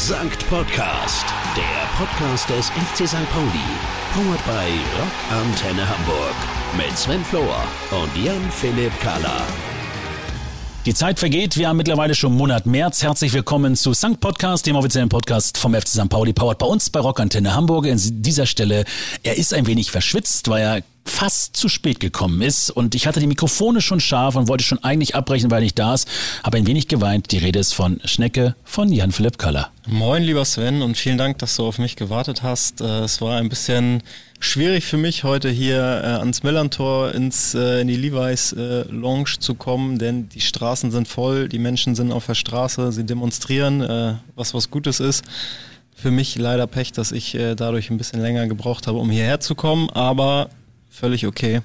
Sankt Podcast, der Podcast des FC St. Pauli. Powered by Rock Antenne Hamburg. Mit Sven Flohr und Jan-Philipp Kahler. Die Zeit vergeht. Wir haben mittlerweile schon Monat März. Herzlich willkommen zu Sankt Podcast, dem offiziellen Podcast vom FC St. Pauli, powered bei uns bei Rock Antenne Hamburg. An dieser Stelle, er ist ein wenig verschwitzt, weil er fast zu spät gekommen ist und ich hatte die Mikrofone schon scharf und wollte schon eigentlich abbrechen, weil nicht da ist, habe ein wenig geweint. Die Rede ist von Schnecke von Jan-Philipp Köller. Moin, lieber Sven und vielen Dank, dass du auf mich gewartet hast. Äh, es war ein bisschen schwierig für mich, heute hier äh, ans Millantor ins, äh, in die Levi's Lounge zu kommen, denn die Straßen sind voll, die Menschen sind auf der Straße, sie demonstrieren, was was Gutes ist für mich leider Pech, dass ich dadurch ein bisschen länger gebraucht habe, um hierher zu kommen. Aber völlig okay.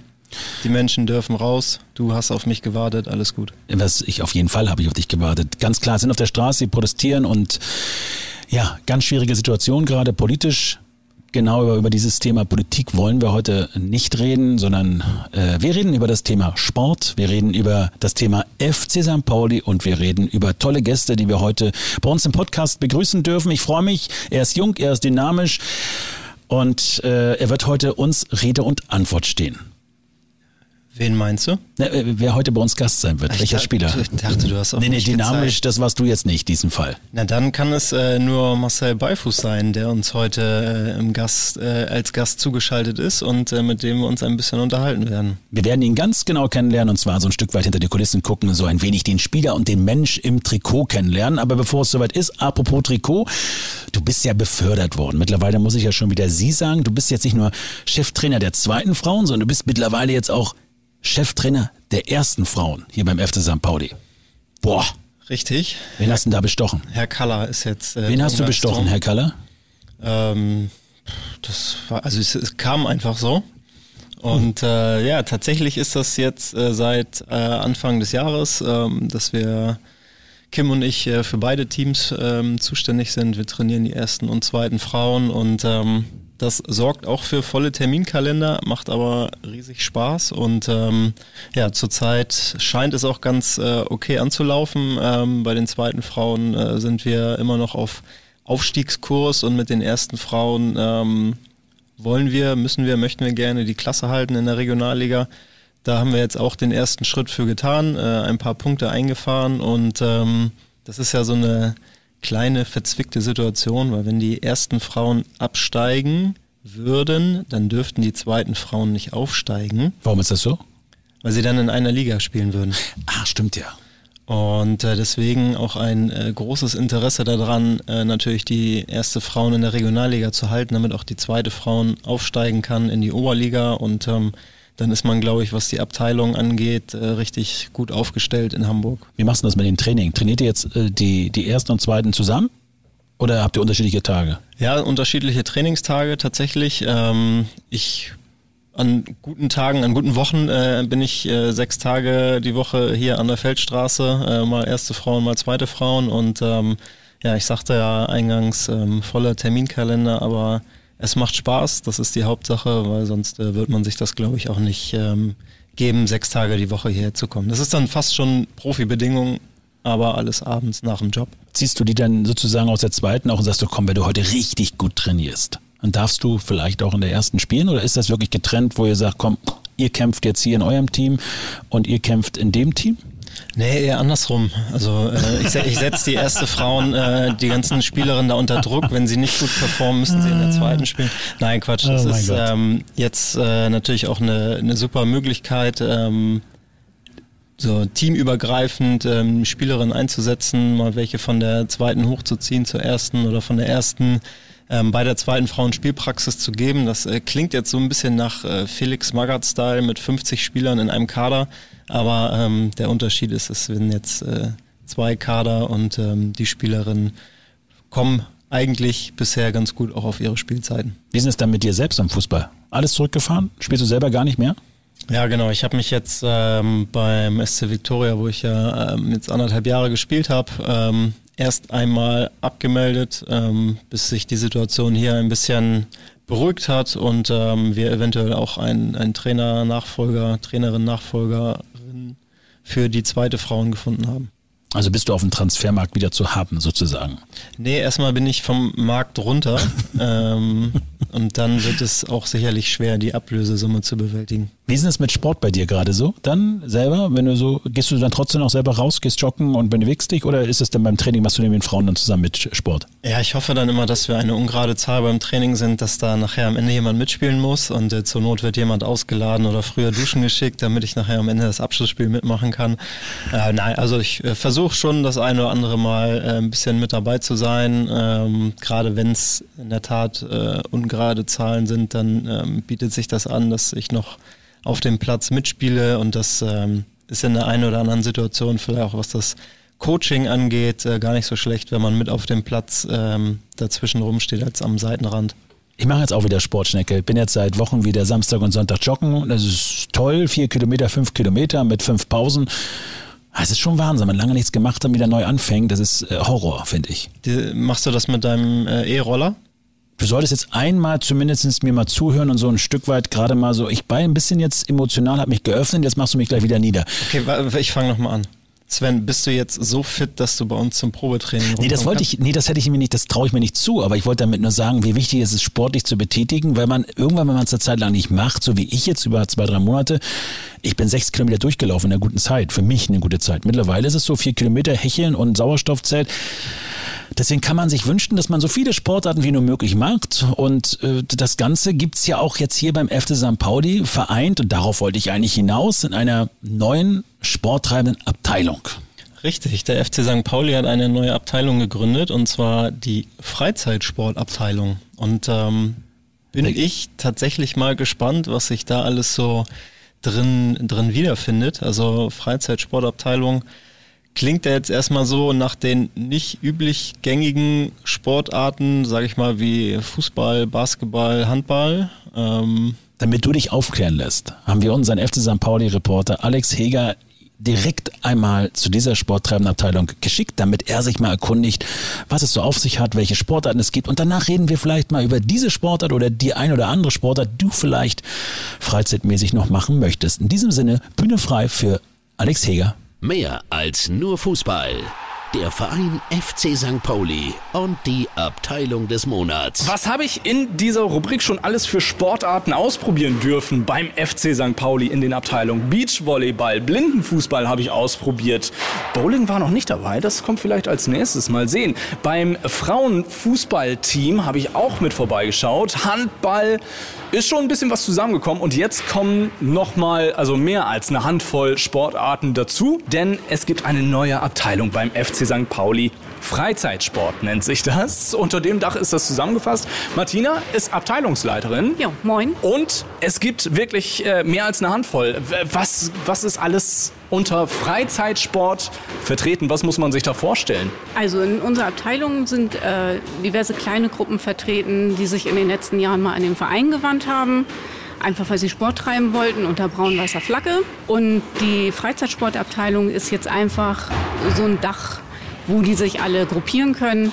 Die Menschen dürfen raus. Du hast auf mich gewartet. Alles gut. Was ich auf jeden Fall habe ich auf dich gewartet. Ganz klar, sind auf der Straße, sie protestieren und ja, ganz schwierige Situation gerade politisch. Genau über, über dieses Thema Politik wollen wir heute nicht reden, sondern äh, wir reden über das Thema Sport, wir reden über das Thema FC St. Pauli und wir reden über tolle Gäste, die wir heute bei uns im Podcast begrüßen dürfen. Ich freue mich, er ist jung, er ist dynamisch. Und äh, er wird heute uns Rede und Antwort stehen. Wen meinst du? Na, äh, wer heute bei uns Gast sein wird, ich welcher dachte, Spieler? Ich dachte, du hast auch Nee, nee, dynamisch, gezeigt. das warst du jetzt nicht, diesen Fall. Na, dann kann es äh, nur Marcel Beifuß sein, der uns heute äh, im Gast, äh, als Gast zugeschaltet ist und äh, mit dem wir uns ein bisschen unterhalten werden. Wir werden ihn ganz genau kennenlernen und zwar so ein Stück weit hinter die Kulissen gucken, so ein wenig den Spieler und den Mensch im Trikot kennenlernen. Aber bevor es soweit ist, apropos Trikot, du bist ja befördert worden. Mittlerweile muss ich ja schon wieder Sie sagen, du bist jetzt nicht nur Cheftrainer der zweiten Frauen, sondern du bist mittlerweile jetzt auch Cheftrainer der ersten Frauen hier beim FC St. Pauli. Boah, Richtig. wen hast du denn da bestochen? Herr Kaller ist jetzt. Äh, Wen hast du bestochen, Herr Kaller? Ähm, das war, also es, es kam einfach so. Und äh, ja, tatsächlich ist das jetzt äh, seit äh, Anfang des Jahres, ähm, dass wir Kim und ich äh, für beide Teams ähm, zuständig sind. Wir trainieren die ersten und zweiten Frauen und ähm, das sorgt auch für volle Terminkalender, macht aber riesig Spaß und ähm, ja, zurzeit scheint es auch ganz äh, okay anzulaufen. Ähm, bei den zweiten Frauen äh, sind wir immer noch auf Aufstiegskurs und mit den ersten Frauen ähm, wollen wir, müssen wir, möchten wir gerne die Klasse halten in der Regionalliga. Da haben wir jetzt auch den ersten Schritt für getan, äh, ein paar Punkte eingefahren und ähm, das ist ja so eine kleine verzwickte Situation, weil wenn die ersten Frauen absteigen würden, dann dürften die zweiten Frauen nicht aufsteigen, Warum ist das so? weil sie dann in einer Liga spielen würden. Ah, stimmt ja. Und äh, deswegen auch ein äh, großes Interesse daran, äh, natürlich die erste Frauen in der Regionalliga zu halten, damit auch die zweite Frauen aufsteigen kann in die Oberliga. Und ähm, dann ist man, glaube ich, was die Abteilung angeht, äh, richtig gut aufgestellt in Hamburg. Wie machst du das mit dem Training? Trainiert ihr jetzt äh, die, die ersten und zweiten zusammen? Oder habt ihr unterschiedliche Tage? Ja, unterschiedliche Trainingstage tatsächlich. Ähm, ich an guten Tagen, an guten Wochen äh, bin ich sechs Tage die Woche hier an der Feldstraße, mal erste Frauen, mal zweite Frauen und ähm, ja, ich sagte ja eingangs ähm, voller Terminkalender, aber es macht Spaß, das ist die Hauptsache, weil sonst äh, wird man sich das, glaube ich, auch nicht ähm, geben, sechs Tage die Woche hierher zu kommen. Das ist dann fast schon Profibedingung, aber alles abends nach dem Job. Ziehst du die dann sozusagen aus der zweiten auch und sagst du, komm, wenn du heute richtig gut trainierst, dann darfst du vielleicht auch in der ersten spielen? Oder ist das wirklich getrennt, wo ihr sagt, komm, ihr kämpft jetzt hier in eurem Team und ihr kämpft in dem Team? Nee, eher andersrum. Also äh, ich, ich setze die erste Frauen, äh, die ganzen Spielerinnen da unter Druck. Wenn sie nicht gut performen, müssen sie in der zweiten spielen. Nein, Quatsch. Das Oh ist ähm, jetzt äh, natürlich auch eine, eine super Möglichkeit, ähm, so teamübergreifend ähm, Spielerinnen einzusetzen, mal welche von der zweiten hochzuziehen zur ersten oder von der ersten ähm, bei der zweiten Frauen Spielpraxis zu geben. Das äh, klingt jetzt so ein bisschen nach äh, Felix Magath-Style mit 50 Spielern in einem Kader, aber ähm, der Unterschied ist, es werden jetzt äh, zwei Kader und ähm, die Spielerinnen kommen eigentlich bisher ganz gut auch auf ihre Spielzeiten. Wie ist es dann mit dir selbst am Fußball? Alles zurückgefahren? Spielst du selber gar nicht mehr? Ja, genau. Ich habe mich jetzt ähm, beim SC Victoria, wo ich ja ähm, jetzt anderthalb Jahre gespielt habe, ähm, erst einmal abgemeldet, ähm, bis sich die Situation hier ein bisschen beruhigt hat und ähm, wir eventuell auch einen, einen Trainer, Nachfolger, Trainerin, Nachfolgerin für die zweite Frauen gefunden haben. Also bist du auf dem Transfermarkt wieder zu haben, sozusagen? Nee, erstmal bin ich vom Markt runter. ähm, und dann wird es auch sicherlich schwer, die Ablösesumme zu bewältigen. Wie ist es mit Sport bei dir gerade so? Dann selber, wenn du so, gehst du dann trotzdem auch selber raus, gehst joggen und bewegst dich oder ist es dann beim Training, machst du mit den Frauen dann zusammen mit Sport? Ja, ich hoffe dann immer, dass wir eine ungerade Zahl beim Training sind, dass da nachher am Ende jemand mitspielen muss und äh, zur Not wird jemand ausgeladen oder früher duschen geschickt, damit ich nachher am Ende das Abschlussspiel mitmachen kann. Äh, nein, also ich äh, versuche schon das eine oder andere Mal äh, ein bisschen mit dabei zu sein. Ähm, gerade wenn es in der Tat äh, ungerade Zahlen sind, dann ähm, bietet sich das an, dass ich noch auf dem Platz mitspiele und das ähm, ist in der einen oder anderen Situation vielleicht auch, was das Coaching angeht, äh, gar nicht so schlecht, wenn man mit auf dem Platz ähm, dazwischen rumsteht als am Seitenrand. Ich mache jetzt auch wieder Sportschnecke. Bin jetzt seit Wochen wieder Samstag und Sonntag joggen. Das ist toll. Vier Kilometer, fünf Kilometer mit fünf Pausen. Ah, es ist schon Wahnsinn, wenn man lange nichts gemacht hat, wieder neu anfängt. Das ist äh, Horror, finde ich. Die, machst du das mit deinem äh, E-Roller? Du solltest jetzt einmal zumindest mir mal zuhören und so ein Stück weit gerade mal so, ich war ein bisschen jetzt emotional, habe mich geöffnet, jetzt machst du mich gleich wieder nieder. Okay, ich fange nochmal an. Sven, bist du jetzt so fit, dass du bei uns zum Probetraining Nee, das wollte ich, nee, das hätte ich mir nicht, das traue ich mir nicht zu, aber ich wollte damit nur sagen, wie wichtig es ist, sportlich zu betätigen, weil man irgendwann, wenn man es eine Zeit lang nicht macht, so wie ich jetzt über zwei, drei Monate, ich bin sechs Kilometer durchgelaufen in einer guten Zeit, für mich eine gute Zeit. Mittlerweile ist es so vier Kilometer Hecheln und Sauerstoffzelt. Deswegen kann man sich wünschen, dass man so viele Sportarten wie nur möglich macht. Und äh, das Ganze gibt's ja auch jetzt hier beim FC St. Pauli vereint, und darauf wollte ich eigentlich hinaus, in einer neuen sporttreibenden Abteilung. Richtig, der FC St. Pauli hat eine neue Abteilung gegründet, und zwar die Freizeitsportabteilung. Und ähm, bin ich tatsächlich mal gespannt, was sich da alles so drin, drin wiederfindet. Also Freizeitsportabteilung klingt ja jetzt erstmal so nach den nicht üblich gängigen Sportarten, sage ich mal, wie Fußball, Basketball, Handball. Ähm Damit du dich aufklären lässt, haben wir unseren FC St. Pauli-Reporter Alex Heger direkt einmal zu dieser Sporttreibenabteilung geschickt, damit er sich mal erkundigt, was es so auf sich hat, welche Sportarten es gibt. Und danach reden wir vielleicht mal über diese Sportart oder die ein oder andere Sportart, die du vielleicht freizeitmäßig noch machen möchtest. In diesem Sinne, Bühne frei für Alex Heger. Mehr als nur Fußball. Der Verein FC St. Pauli und die Abteilung des Monats. Was habe ich in dieser Rubrik schon alles für Sportarten ausprobieren dürfen beim FC St. Pauli in den Abteilungen? Beachvolleyball, Blindenfußball habe ich ausprobiert. Bowling war noch nicht dabei, das kommt vielleicht als nächstes mal sehen. Beim Frauenfußballteam habe ich auch mit vorbeigeschaut. Handball, ist schon ein bisschen was zusammengekommen und jetzt kommen nochmal, also mehr als eine Handvoll Sportarten dazu, denn es gibt eine neue Abteilung beim FC St. Pauli. Freizeitsport nennt sich das. Unter dem Dach ist das zusammengefasst. Martina ist Abteilungsleiterin. Ja, moin. Und es gibt wirklich äh, mehr als eine Handvoll. Was, was ist alles unter Freizeitsport vertreten? Was muss man sich da vorstellen? Also in unserer Abteilung sind äh, diverse kleine Gruppen vertreten, die sich in den letzten Jahren mal an den Verein gewandt haben einfach weil sie Sport treiben wollten unter braun-weißer Flagge. Und die Freizeitsportabteilung ist jetzt einfach so ein Dach wo die sich alle gruppieren können.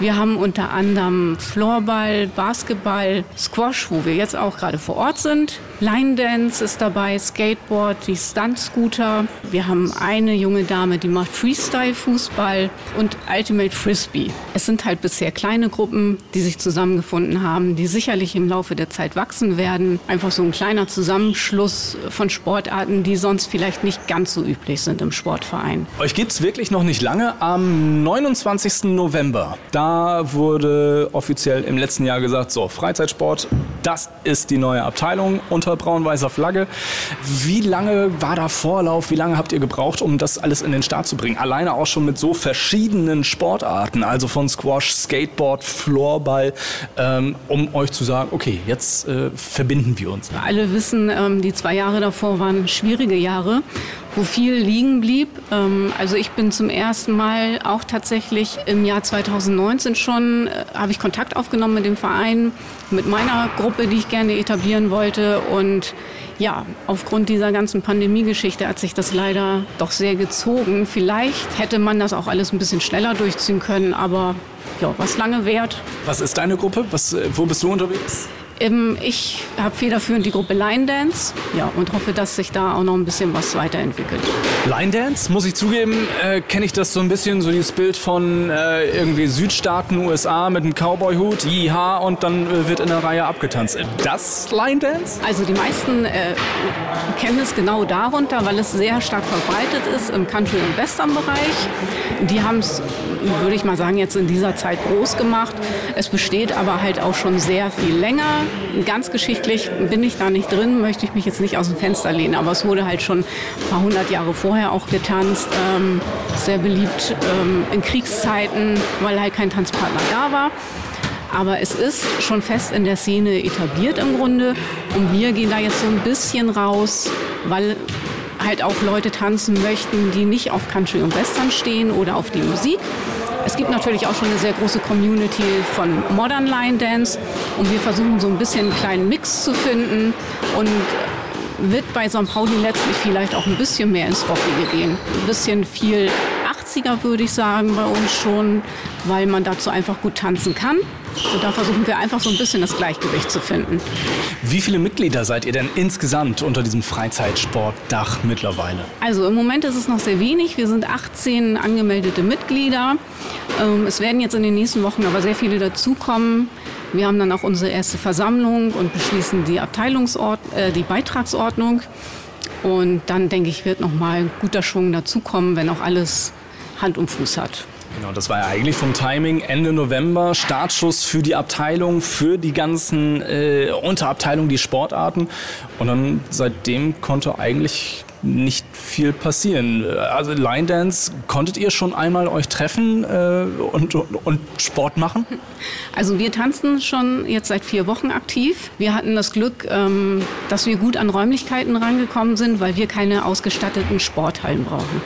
Wir haben unter anderem Floorball, Basketball, Squash, wo wir jetzt auch gerade vor Ort sind. Line Dance ist dabei, Skateboard, die Stunt-Scooter. Wir haben eine junge Dame, die macht Freestyle-Fußball und Ultimate Frisbee. Es sind halt bisher kleine Gruppen, die sich zusammengefunden haben, die sicherlich im Laufe der Zeit wachsen werden. Einfach so ein kleiner Zusammenschluss von Sportarten, die sonst vielleicht nicht ganz so üblich sind im Sportverein. Euch gibt es wirklich noch nicht lange. Am 29. November, da wurde offiziell im letzten Jahr gesagt, so, Freizeitsport, das ist die neue Abteilung unter braun-weißer Flagge. Wie lange war da Vorlauf? Wie lange habt ihr gebraucht, um das alles in den Start zu bringen? Alleine auch schon mit so verschiedenen Sportarten, also von Squash, Skateboard, Floorball, ähm, um euch zu sagen, okay, jetzt äh, verbinden wir uns. Alle wissen, ähm, die zwei Jahre davor waren schwierige Jahre wo viel liegen blieb. Ähm, also ich bin zum ersten Mal auch tatsächlich im Jahr 2019 schon, äh, habe ich Kontakt aufgenommen mit dem Verein, mit meiner Gruppe, die ich gerne etablieren wollte. Und ja, aufgrund dieser ganzen Pandemiegeschichte hat sich das leider doch sehr gezogen. Vielleicht hätte man das auch alles ein bisschen schneller durchziehen können, aber ja, was lange währt. Was ist deine Gruppe? Was, äh, wo bist du unterwegs? Ähm, ich habe federführend die Gruppe Line Dance ja, und hoffe, dass sich da auch noch ein bisschen was weiterentwickelt. Line Dance, muss ich zugeben, äh, kenne ich das so ein bisschen, so dieses Bild von äh, irgendwie Südstaaten, USA mit einem Cowboy-Hut, jiha, und dann äh, wird in der Reihe abgetanzt. Das Line Dance? Also die meisten äh, kennen es genau darunter, weil es sehr stark verbreitet ist im Country- und Western-Bereich. Die haben es, würde ich mal sagen, jetzt in dieser Zeit groß gemacht. Es besteht aber halt auch schon sehr viel länger. Ganz geschichtlich bin ich da nicht drin, möchte ich mich jetzt nicht aus dem Fenster lehnen, aber es wurde halt schon ein paar hundert Jahre vorher auch getanzt. Ähm, sehr beliebt ähm, in Kriegszeiten, weil halt kein Tanzpartner da war. Aber es ist schon fest in der Szene etabliert im Grunde. Und wir gehen da jetzt so ein bisschen raus, weil halt auch Leute tanzen möchten, die nicht auf Country und Western stehen oder auf die Musik. Es gibt natürlich auch schon eine sehr große Community von Modern Line Dance und wir versuchen so ein bisschen einen kleinen Mix zu finden und wird bei St. Pauli letztlich vielleicht auch ein bisschen mehr ins Rockige gehen. Ein bisschen viel 80er würde ich sagen bei uns schon, weil man dazu einfach gut tanzen kann. Und da versuchen wir einfach so ein bisschen das Gleichgewicht zu finden. Wie viele Mitglieder seid ihr denn insgesamt unter diesem Freizeitsportdach mittlerweile? Also im Moment ist es noch sehr wenig. Wir sind 18 angemeldete Mitglieder. Ähm, es werden jetzt in den nächsten Wochen aber sehr viele dazukommen. Wir haben dann auch unsere erste Versammlung und beschließen die, Abteilungsort äh, die Beitragsordnung. Und dann denke ich, wird noch mal ein guter Schwung dazukommen, wenn auch alles Hand und Fuß hat. Genau, das war ja eigentlich vom Timing Ende November, Startschuss für die Abteilung, für die ganzen äh, Unterabteilungen, die Sportarten. Und dann seitdem konnte eigentlich nicht viel passieren. Also Line Dance, konntet ihr schon einmal euch treffen äh, und, und, und, Sport machen? Also wir tanzen schon jetzt seit vier Wochen aktiv. Wir hatten das Glück, ähm, dass wir gut an Räumlichkeiten rangekommen sind, weil wir keine ausgestatteten Sporthallen brauchen.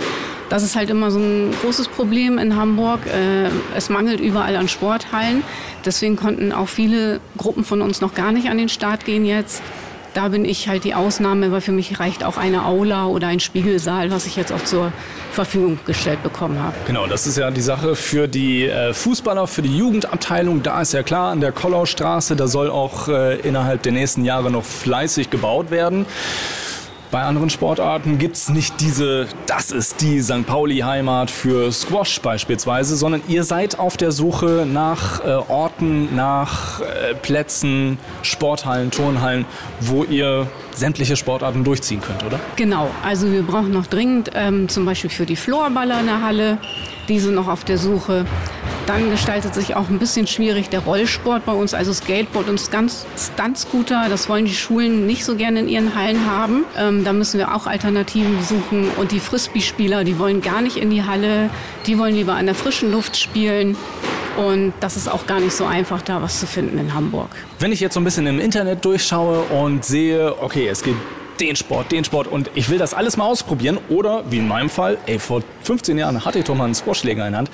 Das ist halt immer so ein großes Problem in Hamburg. Äh, es mangelt überall an Sporthallen. Deswegen konnten auch viele Gruppen von uns noch gar nicht an den Start gehen jetzt. Da bin ich halt die Ausnahme, weil für mich reicht auch eine Aula oder ein Spiegelsaal, was ich jetzt auch zur Verfügung gestellt bekommen habe. Genau, das ist ja die Sache für die äh, Fußballer, für die Jugendabteilung. Da ist ja klar, an der Kollaustraße, da soll auch äh, innerhalb der nächsten Jahre noch fleißig gebaut werden. Bei anderen Sportarten gibt es nicht diese, das ist die St. Pauli-Heimat für Squash beispielsweise, sondern ihr seid auf der Suche nach äh, Orten, nach äh, Plätzen, Sporthallen, Turnhallen, wo ihr sämtliche Sportarten durchziehen könnt, oder? Genau, also wir brauchen noch dringend ähm, zum Beispiel für die Floorballer in der Halle, diese noch auf der Suche. Dann gestaltet sich auch ein bisschen schwierig der Rollsport bei uns, also Skateboard und Stuntscooter. Das wollen die Schulen nicht so gerne in ihren Hallen haben. Ähm, da müssen wir auch Alternativen suchen. Und die Frisbee-Spieler, die wollen gar nicht in die Halle. Die wollen lieber an der frischen Luft spielen. Und das ist auch gar nicht so einfach, da was zu finden in Hamburg. Wenn ich jetzt so ein bisschen im Internet durchschaue und sehe, okay, es gibt den Sport, den Sport und ich will das alles mal ausprobieren oder wie in meinem Fall, ey, vor 15 Jahren hatte ich doch mal einen Squashschläger in der Hand.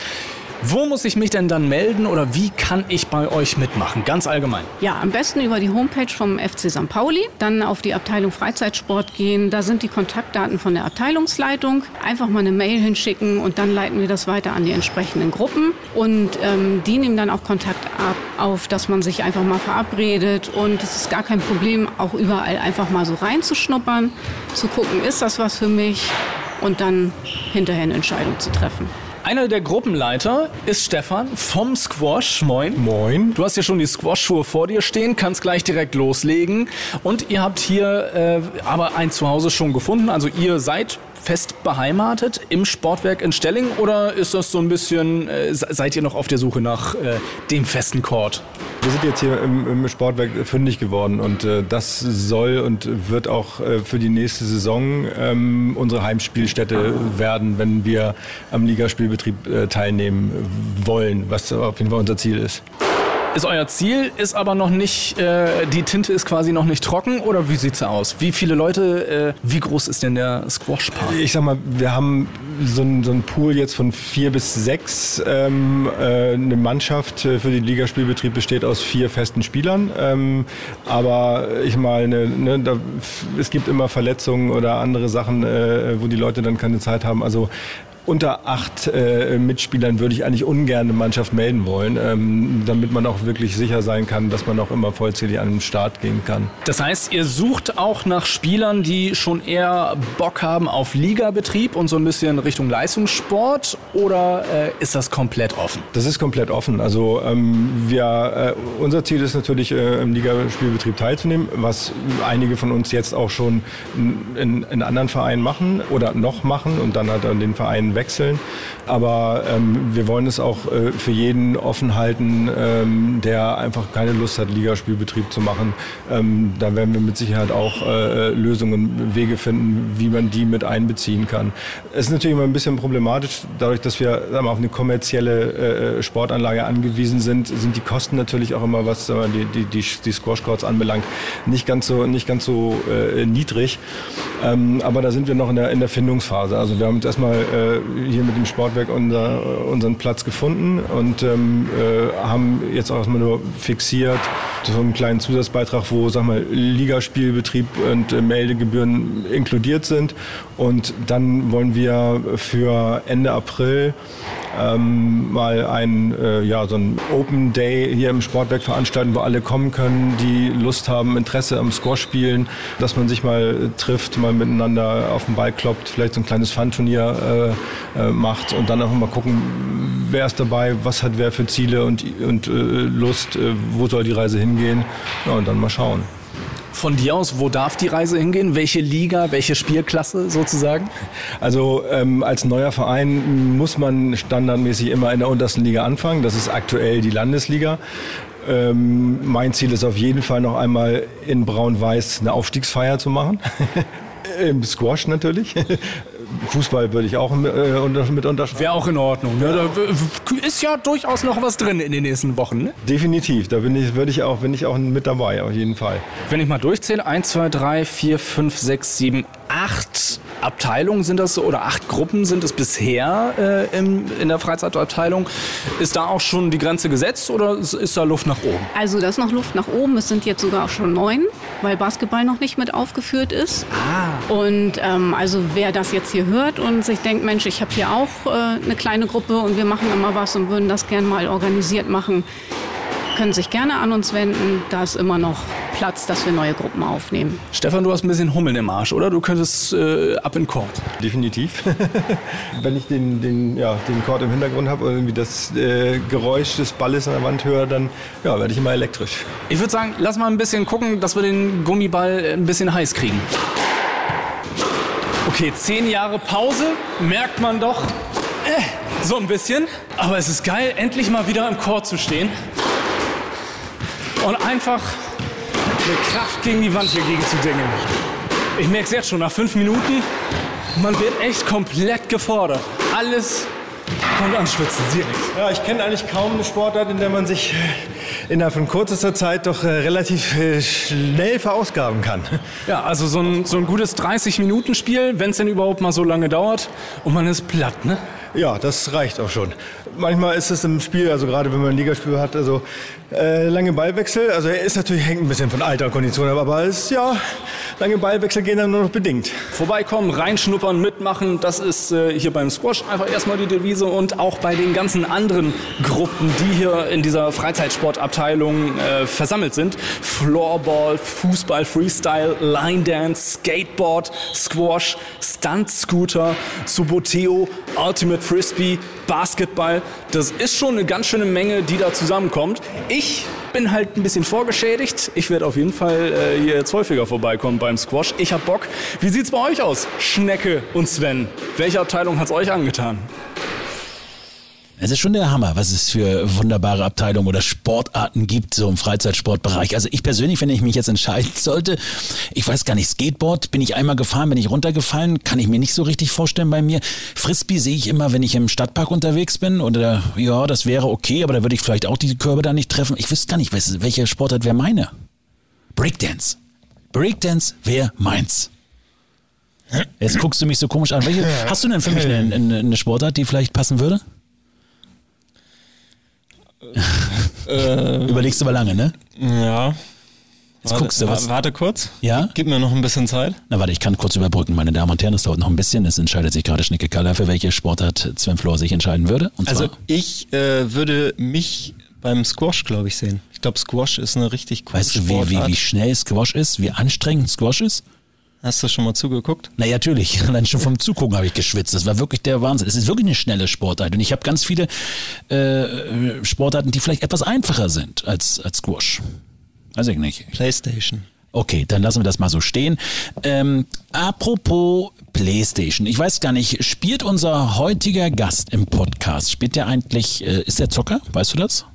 Wo muss ich mich denn dann melden oder wie kann ich bei euch mitmachen? Ganz allgemein. Ja, am besten über die Homepage vom FC St. Pauli, dann auf die Abteilung Freizeitsport gehen. Da sind die Kontaktdaten von der Abteilungsleitung. Einfach mal eine Mail hinschicken und dann leiten wir das weiter an die entsprechenden Gruppen. Und ähm, die nehmen dann auch Kontakt ab, auf, dass man sich einfach mal verabredet. Und es ist gar kein Problem, auch überall einfach mal so reinzuschnuppern, zu gucken, ist das was für mich? Und dann hinterher eine Entscheidung zu treffen. Einer der Gruppenleiter ist Stefan vom Squash. Moin. Moin. Du hast ja schon die Squash-Schuhe vor dir stehen, kannst gleich direkt loslegen. Und ihr habt hier äh, aber ein Zuhause schon gefunden. Also ihr seid fest beheimatet im Sportwerk in Stelling oder ist das so ein bisschen, äh, seid ihr noch auf der Suche nach äh, dem festen Chord? Wir sind jetzt hier im, im Sportwerk fündig geworden und äh, das soll und wird auch äh, für die nächste Saison ähm, unsere Heimspielstätte werden, wenn wir am Ligaspielbetrieb äh, teilnehmen wollen, was auf jeden Fall unser Ziel ist ist euer Ziel, ist aber noch nicht, äh, die Tinte ist quasi noch nicht trocken oder wie sieht's aus? Wie viele Leute, äh, wie groß ist denn der Squash Park? Ich sag mal, wir haben so ein, so Pool jetzt von vier bis sechs. Ähm, äh, eine Mannschaft für den Ligaspielbetrieb besteht aus vier festen Spielern. Ähm, aber ich meine, ne, da, es gibt immer Verletzungen oder andere Sachen, äh, wo die Leute dann keine Zeit haben. Also unter acht äh, Mitspielern würde ich eigentlich ungern eine Mannschaft melden wollen, ähm, damit man auch wirklich sicher sein kann, dass man auch immer vollzählig an den Start gehen kann. Das heißt, ihr sucht auch nach Spielern, die schon eher Bock haben auf Ligabetrieb und so ein bisschen Richtung Leistungssport oder äh, ist das komplett offen? Das ist komplett offen. Also ähm, wir, äh, unser Ziel ist natürlich äh, im Ligaspielbetrieb teilzunehmen, was einige von uns jetzt auch schon in, in anderen Vereinen machen oder noch machen und dann hat dann den Verein wechseln. Aber ähm, wir wollen es auch äh, für jeden offen halten, ähm, der einfach keine Lust hat, Ligaspielbetrieb zu machen. Ähm, da werden wir mit Sicherheit auch äh, Lösungen, Wege finden, wie man die mit einbeziehen kann. Es ist natürlich immer ein bisschen problematisch, dadurch, dass wir mal, auf eine kommerzielle äh, Sportanlage angewiesen sind, sind die Kosten natürlich auch immer, was wir, die, die, die, die Squash-Courts anbelangt, nicht ganz so, nicht ganz so äh, niedrig. Ähm, aber da sind wir noch in der, in der Findungsphase. Also wir haben jetzt erstmal hier mit dem Sportwerk unser, unseren Platz gefunden und ähm, äh, haben jetzt auch erstmal nur fixiert so einen kleinen Zusatzbeitrag, wo sag mal Ligaspielbetrieb und äh, Meldegebühren inkludiert sind. Und dann wollen wir für Ende April ähm, mal ein, äh, ja, so ein Open Day hier im Sportwerk veranstalten, wo alle kommen können, die Lust haben, Interesse am Squash spielen, dass man sich mal trifft, mal miteinander auf den Ball kloppt, vielleicht so ein kleines Fun-Turnier äh, äh, macht und dann auch mal gucken, wer ist dabei, was hat wer für Ziele und, und äh, Lust, äh, wo soll die Reise hingehen ja, und dann mal schauen. Von dir aus, wo darf die Reise hingehen? Welche Liga, welche Spielklasse sozusagen? Also ähm, als neuer Verein muss man standardmäßig immer in der untersten Liga anfangen. Das ist aktuell die Landesliga. Ähm, mein Ziel ist auf jeden Fall noch einmal in Braun-Weiß eine Aufstiegsfeier zu machen. Im Squash natürlich. Fußball würde ich auch äh, mit unterschreiben. Wäre auch in Ordnung. Ne? Da ist ja durchaus noch was drin in den nächsten Wochen. Ne? Definitiv. Da bin ich, würde ich auch, bin ich auch mit dabei, auf jeden Fall. Wenn ich mal durchzähle, 1, 2, 3, 4, 5, 6, 7, 8 Abteilungen sind das oder acht Gruppen sind es bisher äh, im, in der Freizeitabteilung. Ist da auch schon die Grenze gesetzt oder ist da Luft nach oben? Also da ist noch Luft nach oben. Es sind jetzt sogar auch schon neun, weil Basketball noch nicht mit aufgeführt ist. Ah. Und ähm, also wer das jetzt hier hört und sich denkt, Mensch, ich habe hier auch äh, eine kleine Gruppe und wir machen immer was und würden das gerne mal organisiert machen, können sich gerne an uns wenden. Da ist immer noch Platz, dass wir neue Gruppen aufnehmen. Stefan, du hast ein bisschen Hummeln im Arsch, oder? Du könntest äh, ab in Court. Definitiv. Wenn ich den, den, ja, den Court im Hintergrund habe und irgendwie das äh, Geräusch des Balles an der Wand höre, dann ja, werde ich immer elektrisch. Ich würde sagen, lass mal ein bisschen gucken, dass wir den Gummiball ein bisschen heiß kriegen. Okay, zehn Jahre Pause, merkt man doch. Äh, so ein bisschen. Aber es ist geil, endlich mal wieder im Chor zu stehen und einfach eine Kraft gegen die Wand hier gegen zu dingen. Ich merke es jetzt schon, nach fünf Minuten, man wird echt komplett gefordert. Alles kommt ans Schwitzen, direkt. Ja, ich kenne eigentlich kaum eine Sportart, in der man sich äh, innerhalb von kürzester Zeit doch äh, relativ äh, schnell verausgaben kann. Ja, also so ein, so ein gutes 30-Minuten-Spiel, wenn es denn überhaupt mal so lange dauert und man ist platt, ne? Ja, das reicht auch schon. Manchmal ist es im Spiel, also gerade wenn man ein Ligaspiel hat, also äh, lange Ballwechsel. Also er ist natürlich hängt ein bisschen von Alter und Kondition, aber es ja lange Ballwechsel gehen dann nur noch bedingt. Vorbeikommen, reinschnuppern, mitmachen, das ist äh, hier beim Squash einfach erstmal die Devise und auch bei den ganzen anderen Gruppen, die hier in dieser Freizeitsportabteilung äh, versammelt sind. Floorball, Fußball, Freestyle, Line Dance, Skateboard, Squash, Stunt Scooter, Suboteo, Ultimate Frisbee, Basketball. Das ist schon eine ganz schöne Menge, die da zusammenkommt. Ich bin halt ein bisschen vorgeschädigt. Ich werde auf jeden Fall äh, hier jetzt häufiger vorbeikommen beim Squash. Ich hab Bock. Wie sieht's bei euch aus, Schnecke und Sven? Welche Abteilung hat's euch angetan? Es ist schon der Hammer, was es für wunderbare Abteilungen oder Sportarten gibt, so im Freizeitsportbereich. Also ich persönlich, wenn ich mich jetzt entscheiden sollte, ich weiß gar nicht, Skateboard, bin ich einmal gefahren, bin ich runtergefallen, kann ich mir nicht so richtig vorstellen bei mir. Frisbee sehe ich immer, wenn ich im Stadtpark unterwegs bin oder ja, das wäre okay, aber da würde ich vielleicht auch die Körbe da nicht treffen. Ich wüsste gar nicht, welche Sportart wäre meine. Breakdance. Breakdance wäre meins. Jetzt guckst du mich so komisch an. Welche, hast du denn für mich eine, eine, eine Sportart, die vielleicht passen würde? Äh, Überlegst du mal lange, ne? ja. Jetzt Warte, guckst du, was. wa- Warte kurz. Ja? Gib mir noch ein bisschen Zeit. Na warte, ich kann kurz überbrücken, meine Damen und Herren. Es dauert noch ein bisschen. Es entscheidet sich gerade Schnecke Kaller, für welche Sportart Sven Flor sich entscheiden würde. Und Also ich äh, würde mich beim Squash, glaube ich, sehen. Ich glaube, Squash ist eine richtig coole weißt du, wie, wie, Sportart. wie schnell Squash ist, wie anstrengend Squash ist? Hast du schon mal zugeguckt? Na ja, natürlich. Allein schon vom Zugucken habe ich geschwitzt. Das war wirklich der Wahnsinn. Es ist wirklich eine schnelle Sportart. Und ich habe ganz viele äh, Sportarten, die vielleicht etwas einfacher sind als, als Squash. Weiß ich nicht. Playstation. Okay, dann lassen wir das mal so stehen. Ähm, apropos PlayStation. Ich weiß gar nicht, spielt unser heutiger Gast im Podcast, spielt der eigentlich, äh, ist der Zocker? Weißt du das?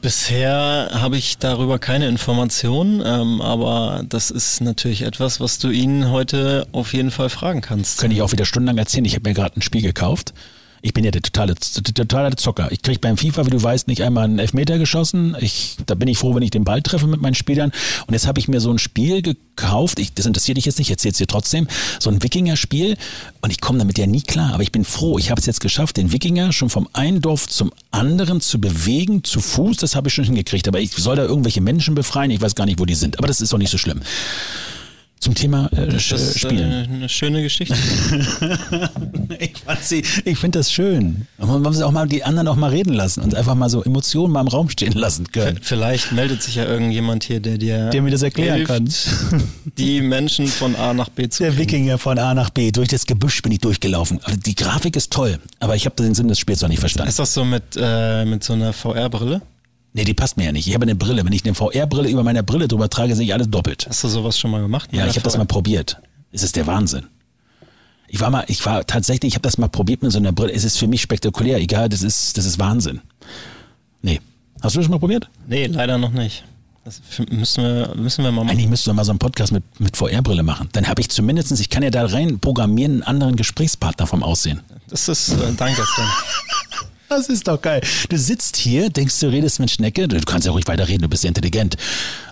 Bisher habe ich darüber keine Informationen, ähm, aber das ist natürlich etwas, was du ihn heute auf jeden Fall fragen kannst. Könnte ich auch wieder stundenlang erzählen. Ich habe mir gerade ein Spiel gekauft. Ich bin ja der totale, der totale Zocker. Ich krieg beim FIFA, wie du weißt, nicht einmal einen Elfmeter geschossen. Ich, da bin ich froh, wenn ich den Ball treffe mit meinen Spielern. Und jetzt habe ich mir so ein Spiel gekauft. Ich, das interessiert dich jetzt nicht, ich erzähl's dir trotzdem. So ein Wikinger-Spiel. Und ich komme damit ja nie klar. Aber ich bin froh. Ich habe es jetzt geschafft, den Wikinger schon vom einen Dorf zum anderen zu bewegen, zu Fuß. Das habe ich schon hingekriegt. Aber ich soll da irgendwelche Menschen befreien. Ich weiß gar nicht, wo die sind. Aber das ist doch nicht so schlimm. Zum Thema äh, das ist Spielen. äh, eine schöne Geschichte. Ich, ich finde das schön. Man muss auch mal die anderen auch mal reden lassen und einfach mal so Emotionen mal im Raum stehen lassen können. Vielleicht meldet sich ja irgendjemand hier, der dir, Der mir das erklären hilft, kann. die Menschen von A nach B zu Der kriegen. Wikinger von A nach B, durch das Gebüsch bin ich durchgelaufen. Also die Grafik ist toll, aber ich habe den Sinn des Spiels noch nicht verstanden. Ist das so mit, äh, mit so einer VR-Brille? Nee, die passt mir ja nicht. Ich habe eine Brille. Wenn ich eine VR-Brille über meine Brille drüber trage, sehe ich alles doppelt. Hast du sowas schon mal gemacht? Ja, ich habe das mal probiert. Es ist der Wahnsinn. Ich war mal, ich war tatsächlich, ich habe das mal probiert mit so einer Brille. Es ist für mich spektakulär. Egal, das ist, das ist Wahnsinn. Nee. Hast du das schon mal probiert? Nee, leider noch nicht. Das müssen wir, müssen wir mal machen. Eigentlich müsste man mal so einen Podcast mit, mit VR-Brille machen. Dann habe ich zumindest, ich kann ja da rein programmieren, einen anderen Gesprächspartner vom Aussehen. Das ist, äh, danke Sven. Das ist doch geil. Du sitzt hier, denkst du redest mit Schnecke, du kannst ja ruhig weiterreden, du bist ja intelligent.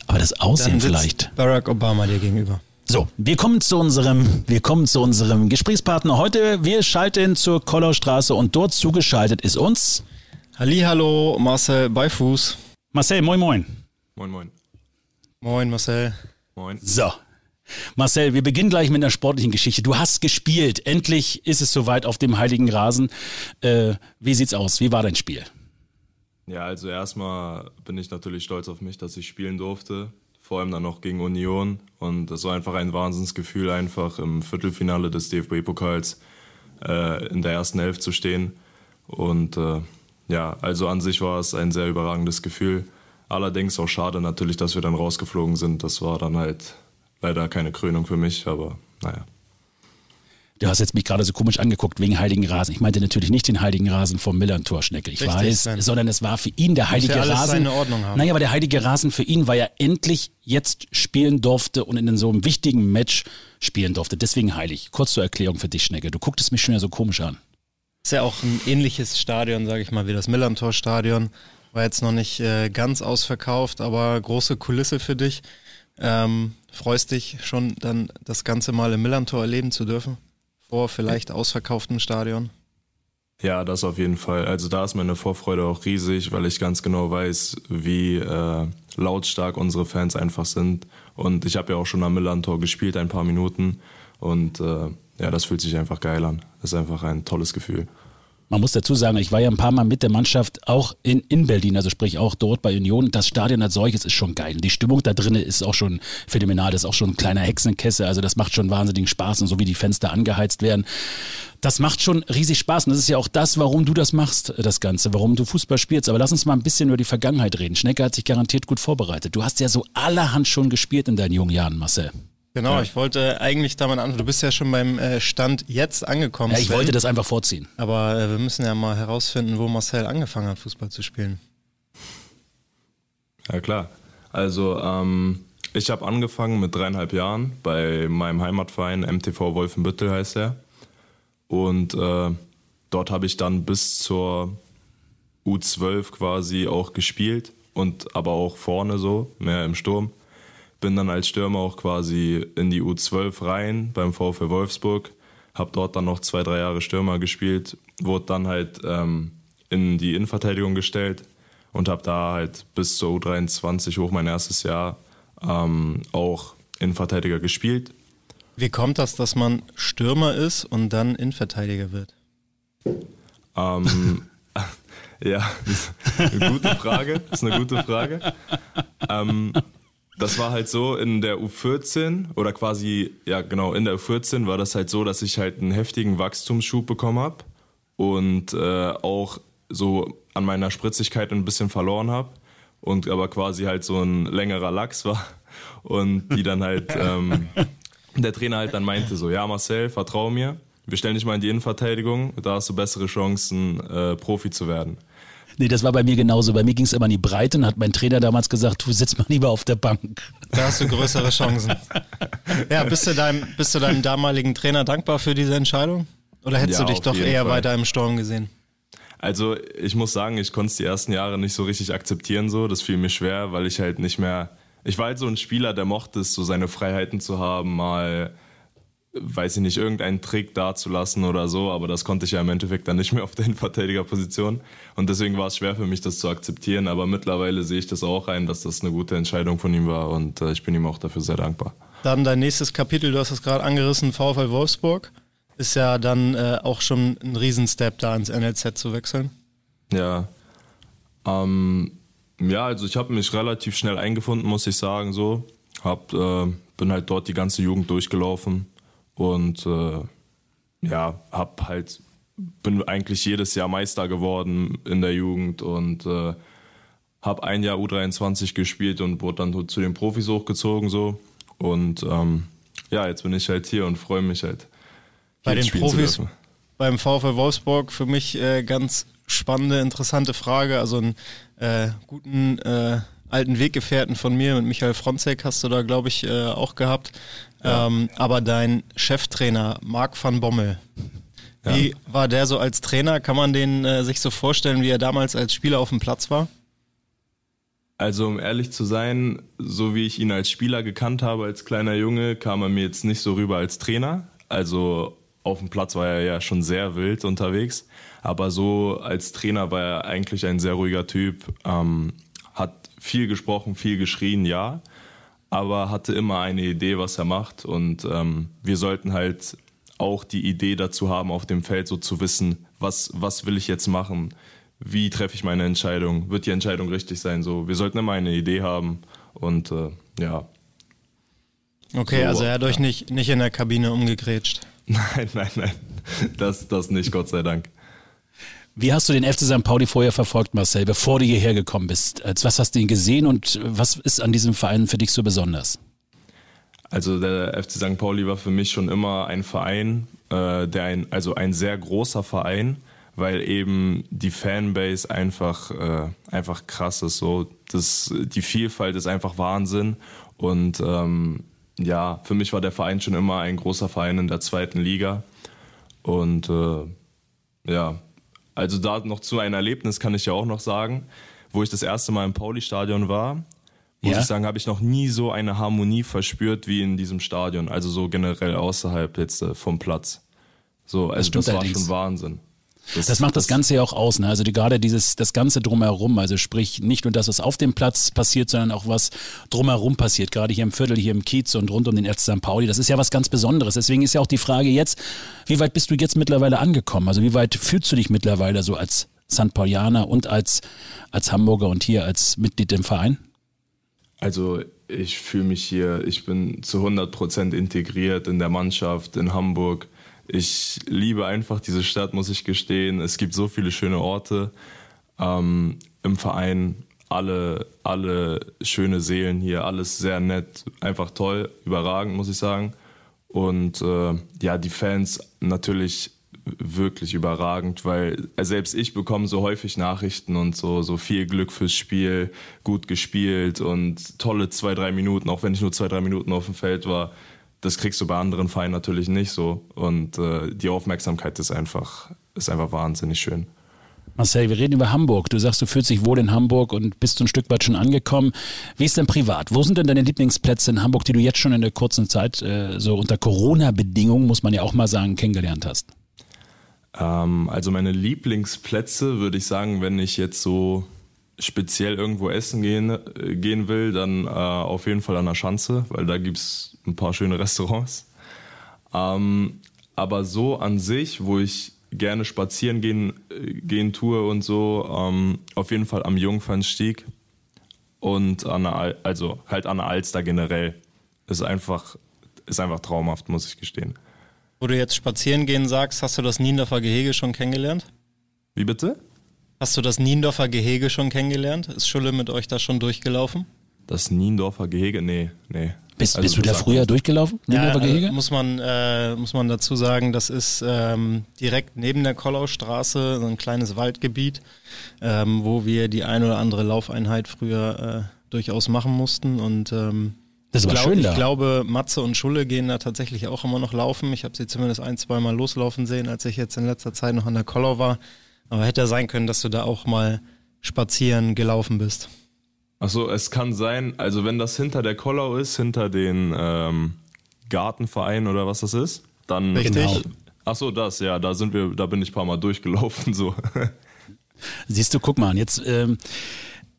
Aber das Aussehen Dann sitzt vielleicht. Barack Obama dir gegenüber. So, wir kommen zu unserem, wir kommen zu unserem Gesprächspartner heute. Wir schalten zur Kollaustraße und dort zugeschaltet ist uns Hallo, Marcel Beifuß. Marcel. Moin, moin. Moin, moin. Moin Marcel. Moin. So. Marcel, wir beginnen gleich mit einer sportlichen Geschichte. Du hast gespielt. Endlich ist es soweit auf dem heiligen Rasen. Äh, wie sieht's aus? Wie war dein Spiel? Ja, also erstmal bin ich natürlich stolz auf mich, dass ich spielen durfte. Vor allem dann noch gegen Union. Und das war einfach ein Wahnsinnsgefühl, einfach im Viertelfinale des DFB-Pokals äh, in der ersten Elf zu stehen. Und äh, ja, also an sich war es ein sehr überragendes Gefühl. Allerdings auch schade natürlich, dass wir dann rausgeflogen sind. Das war dann halt leider keine Krönung für mich, aber naja. Du hast jetzt mich gerade so komisch angeguckt wegen heiligen Rasen. Ich meinte natürlich nicht den heiligen Rasen vom Millern-Tor, Schnecke. Ich Richtig, weiß, Sven. sondern es war für ihn der heilige ja alles Rasen. seine Ordnung haben. Naja, aber der heilige Rasen für ihn, weil er endlich jetzt spielen durfte und in so einem wichtigen Match spielen durfte. Deswegen heilig. Kurz zur Erklärung für dich, Schnecke. Du gucktest mich schon ja so komisch an. Ist ja auch ein ähnliches Stadion, sage ich mal, wie das Millantor-Stadion. War jetzt noch nicht äh, ganz ausverkauft, aber große Kulisse für dich. Ähm, freust dich schon dann das Ganze mal im Millantor erleben zu dürfen? Vor vielleicht ausverkauftem Stadion? Ja, das auf jeden Fall. Also da ist meine Vorfreude auch riesig, weil ich ganz genau weiß, wie äh, lautstark unsere Fans einfach sind. Und ich habe ja auch schon am Millantor gespielt, ein paar Minuten. Und äh, ja, das fühlt sich einfach geil an. Das ist einfach ein tolles Gefühl. Man muss dazu sagen, ich war ja ein paar Mal mit der Mannschaft auch in, in Berlin, also sprich auch dort bei Union. Das Stadion als solches ist schon geil. Die Stimmung da drinnen ist auch schon phänomenal. Das ist auch schon ein kleiner Hexenkessel. Also das macht schon wahnsinnigen Spaß und so wie die Fenster angeheizt werden. Das macht schon riesig Spaß. Und das ist ja auch das, warum du das machst, das Ganze, warum du Fußball spielst. Aber lass uns mal ein bisschen über die Vergangenheit reden. Schnecke hat sich garantiert gut vorbereitet. Du hast ja so allerhand schon gespielt in deinen jungen Jahren, Marcel. Genau, ich wollte eigentlich damit anfangen. Du bist ja schon beim äh, Stand jetzt angekommen. Ja, ich Sven. wollte das einfach vorziehen. Aber äh, wir müssen ja mal herausfinden, wo Marcel angefangen hat, Fußball zu spielen. Ja, klar. Also, ähm, ich habe angefangen mit dreieinhalb Jahren bei meinem Heimatverein MTV Wolfenbüttel heißt er. Und äh, dort habe ich dann bis zur U12 quasi auch gespielt und aber auch vorne so, mehr im Sturm. Bin dann als Stürmer auch quasi in die U12 rein beim VfL Wolfsburg, habe dort dann noch zwei, drei Jahre Stürmer gespielt, wurde dann halt ähm, in die Innenverteidigung gestellt und habe da halt bis zur U23 hoch mein erstes Jahr ähm, auch Innenverteidiger gespielt. Wie kommt das, dass man Stürmer ist und dann Innenverteidiger wird? Ähm, ja, eine gute Frage. Das ist eine gute Frage. Ähm, das war halt so in der U14 oder quasi, ja genau, in der U14 war das halt so, dass ich halt einen heftigen Wachstumsschub bekommen habe und äh, auch so an meiner Spritzigkeit ein bisschen verloren habe und aber quasi halt so ein längerer Lachs war und die dann halt, ähm, der Trainer halt dann meinte so, ja Marcel, vertrau mir, wir stellen dich mal in die Innenverteidigung, da hast du bessere Chancen, äh, Profi zu werden. Nee, das war bei mir genauso. Bei mir ging es immer in die Breite und hat mein Trainer damals gesagt, du sitzt mal lieber auf der Bank. Da hast du größere Chancen. ja, bist du, deinem, bist du deinem damaligen Trainer dankbar für diese Entscheidung? Oder hättest Ja, du dich doch eher Fall. weiter im Sturm gesehen? Also ich muss sagen, ich konnte es die ersten Jahre nicht so richtig akzeptieren so. Das fiel mir schwer, weil ich halt nicht mehr. Ich war halt so ein Spieler, der mochte es, so seine Freiheiten zu haben, mal, weiß ich nicht, irgendeinen Trick dazulassen oder so, aber das konnte ich ja im Endeffekt dann nicht mehr auf der Innenverteidigerposition. Und deswegen war es schwer für mich, das zu akzeptieren. Aber mittlerweile sehe ich das auch ein, dass das eine gute Entscheidung von ihm war und äh, ich bin ihm auch dafür sehr dankbar. Dann dein nächstes Kapitel, du hast es gerade angerissen, VfL Wolfsburg. Ist ja dann äh, auch schon ein Riesenstep, da ins NLZ zu wechseln. Ja. Ähm, ja, also ich habe mich relativ schnell eingefunden, muss ich sagen. So, hab, äh, bin halt dort die ganze Jugend durchgelaufen und äh, ja, hab halt bin eigentlich jedes Jahr Meister geworden in der Jugend und äh, habe ein Jahr U23 gespielt und wurde dann zu den Profis hochgezogen so und ähm, ja, jetzt bin ich halt hier und freue mich halt. Bei den Profis beim VfL Wolfsburg für mich äh, ganz spannende, interessante Frage. Also einen äh, guten äh, alten Weggefährten von mir mit Michael Fronzek hast du da, glaube ich, äh, auch gehabt. Ähm, aber dein Cheftrainer Marc van Bommel, wie war der so als Trainer? Kann man den äh, sich so vorstellen, wie er damals als Spieler auf dem Platz war? Also um ehrlich zu sein, so wie ich ihn als Spieler gekannt habe, als kleiner Junge, kam er mir jetzt nicht so rüber als Trainer. Also auf dem Platz war er ja schon sehr wild unterwegs, aber so als Trainer war er eigentlich ein sehr ruhiger Typ, ähm, hat viel gesprochen, viel geschrien, ja, aber hatte immer eine Idee, was er macht und ähm, wir sollten halt auch die Idee dazu haben, auf dem Feld so zu wissen, was, was will ich jetzt machen, wie treffe ich meine Entscheidung, wird die Entscheidung richtig sein, so, wir sollten immer eine Idee haben und äh, ja, Okay, So, also er hat euch ja. nicht, nicht in der Kabine umgegrätscht. Nein, nein, nein. Das, das nicht, Gott sei Dank. Wie hast du den FC St. Pauli vorher verfolgt, Marcel, bevor du hierher gekommen bist? Was hast du ihn gesehen und was ist an diesem Verein für dich so besonders? Also der FC St. Pauli war für mich schon immer ein Verein, äh, der ein, also ein sehr großer Verein, weil eben die Fanbase einfach, äh, einfach krass ist. So, das, die Vielfalt ist einfach Wahnsinn. Und ähm, ja, für mich war der Verein schon immer ein großer Verein in der zweiten Liga. Und äh, ja, also da noch zu einem Erlebnis kann ich ja auch noch sagen, wo ich das erste Mal im Pauli-Stadion war, muss Ja? ich sagen, habe ich noch nie so eine Harmonie verspürt wie in diesem Stadion. Also so generell außerhalb jetzt äh, vom Platz. So, also stimmt das, war allerdings. schon Wahnsinn. Das macht das Ganze ja auch aus, ne? Also die, gerade dieses, das Ganze drumherum, also sprich nicht nur das, was auf dem Platz passiert, sondern auch was drumherum passiert, gerade hier im Viertel, hier im Kiez und rund um den FC St. Pauli. Das ist ja was ganz Besonderes. Deswegen ist ja auch die Frage jetzt, wie weit bist du jetzt mittlerweile angekommen? Also wie weit fühlst du dich mittlerweile so als St. Paulianer und als, als Hamburger und hier als Mitglied im Verein? Also ich fühle mich hier, ich bin zu 100% integriert in der Mannschaft in Hamburg. Ich liebe einfach diese Stadt, muss ich gestehen. Es gibt so viele schöne Orte ähm, im Verein. Alle, alle schöne Seelen hier, alles sehr nett, einfach toll, überragend, muss ich sagen. Und äh, ja, die Fans natürlich wirklich überragend, weil selbst ich bekomme so häufig Nachrichten und so, so viel Glück fürs Spiel, gut gespielt und tolle zwei, drei Minuten, auch wenn ich nur zwei, drei Minuten auf dem Feld war. Das kriegst du bei anderen Vereinen natürlich nicht so. Und äh, die Aufmerksamkeit ist einfach, ist einfach wahnsinnig schön. Marcel, wir reden über Hamburg. Du sagst, du fühlst dich wohl in Hamburg und bist so ein Stück weit schon angekommen. Wie ist denn privat? Wo sind denn deine Lieblingsplätze in Hamburg, die du jetzt schon in der kurzen Zeit, äh, so unter Corona-Bedingungen, muss man ja auch mal sagen, kennengelernt hast? Ähm, also meine Lieblingsplätze würde ich sagen, wenn ich jetzt so speziell irgendwo essen gehen, äh, gehen will, dann äh, auf jeden Fall an der Schanze, weil da gibt es ein paar schöne Restaurants. Ähm, aber so an sich, wo ich gerne spazieren gehen, äh, gehen tue und so, ähm, auf jeden Fall am Jungfernstieg und an der, Al also halt an der Alster generell. Ist einfach, ist einfach traumhaft, muss ich gestehen. Wo du jetzt spazieren gehen sagst, hast du das Niendorfer Gehege schon kennengelernt? Wie bitte? Hast du das Niendorfer Gehege schon kennengelernt? Ist Schulle mit euch da schon durchgelaufen? Das Niendorfer Gehege? Nee, nee. Bist, also bist du da früher durchgelaufen? Ja, äh, muss man äh, muss man dazu sagen, das ist ähm, direkt neben der Kollaustraße so ein kleines Waldgebiet, ähm, wo wir die ein oder andere Laufeinheit früher äh, durchaus machen mussten und ähm, das war glaub, schön da. Ich glaube, Matze und Schulle gehen da tatsächlich auch immer noch laufen. Ich habe sie zumindest ein, zwei Mal loslaufen sehen, als ich jetzt in letzter Zeit noch an der Kollau war. Aber hätte ja sein können, dass du da auch mal spazieren gelaufen bist. Achso, es kann sein, also wenn das hinter der Kollau ist, hinter den ähm, Gartenverein oder was das ist, dann. Richtig. Genau. Achso, das, ja, da sind wir, da bin ich ein paar Mal durchgelaufen, so. Siehst du, guck mal, jetzt. Ähm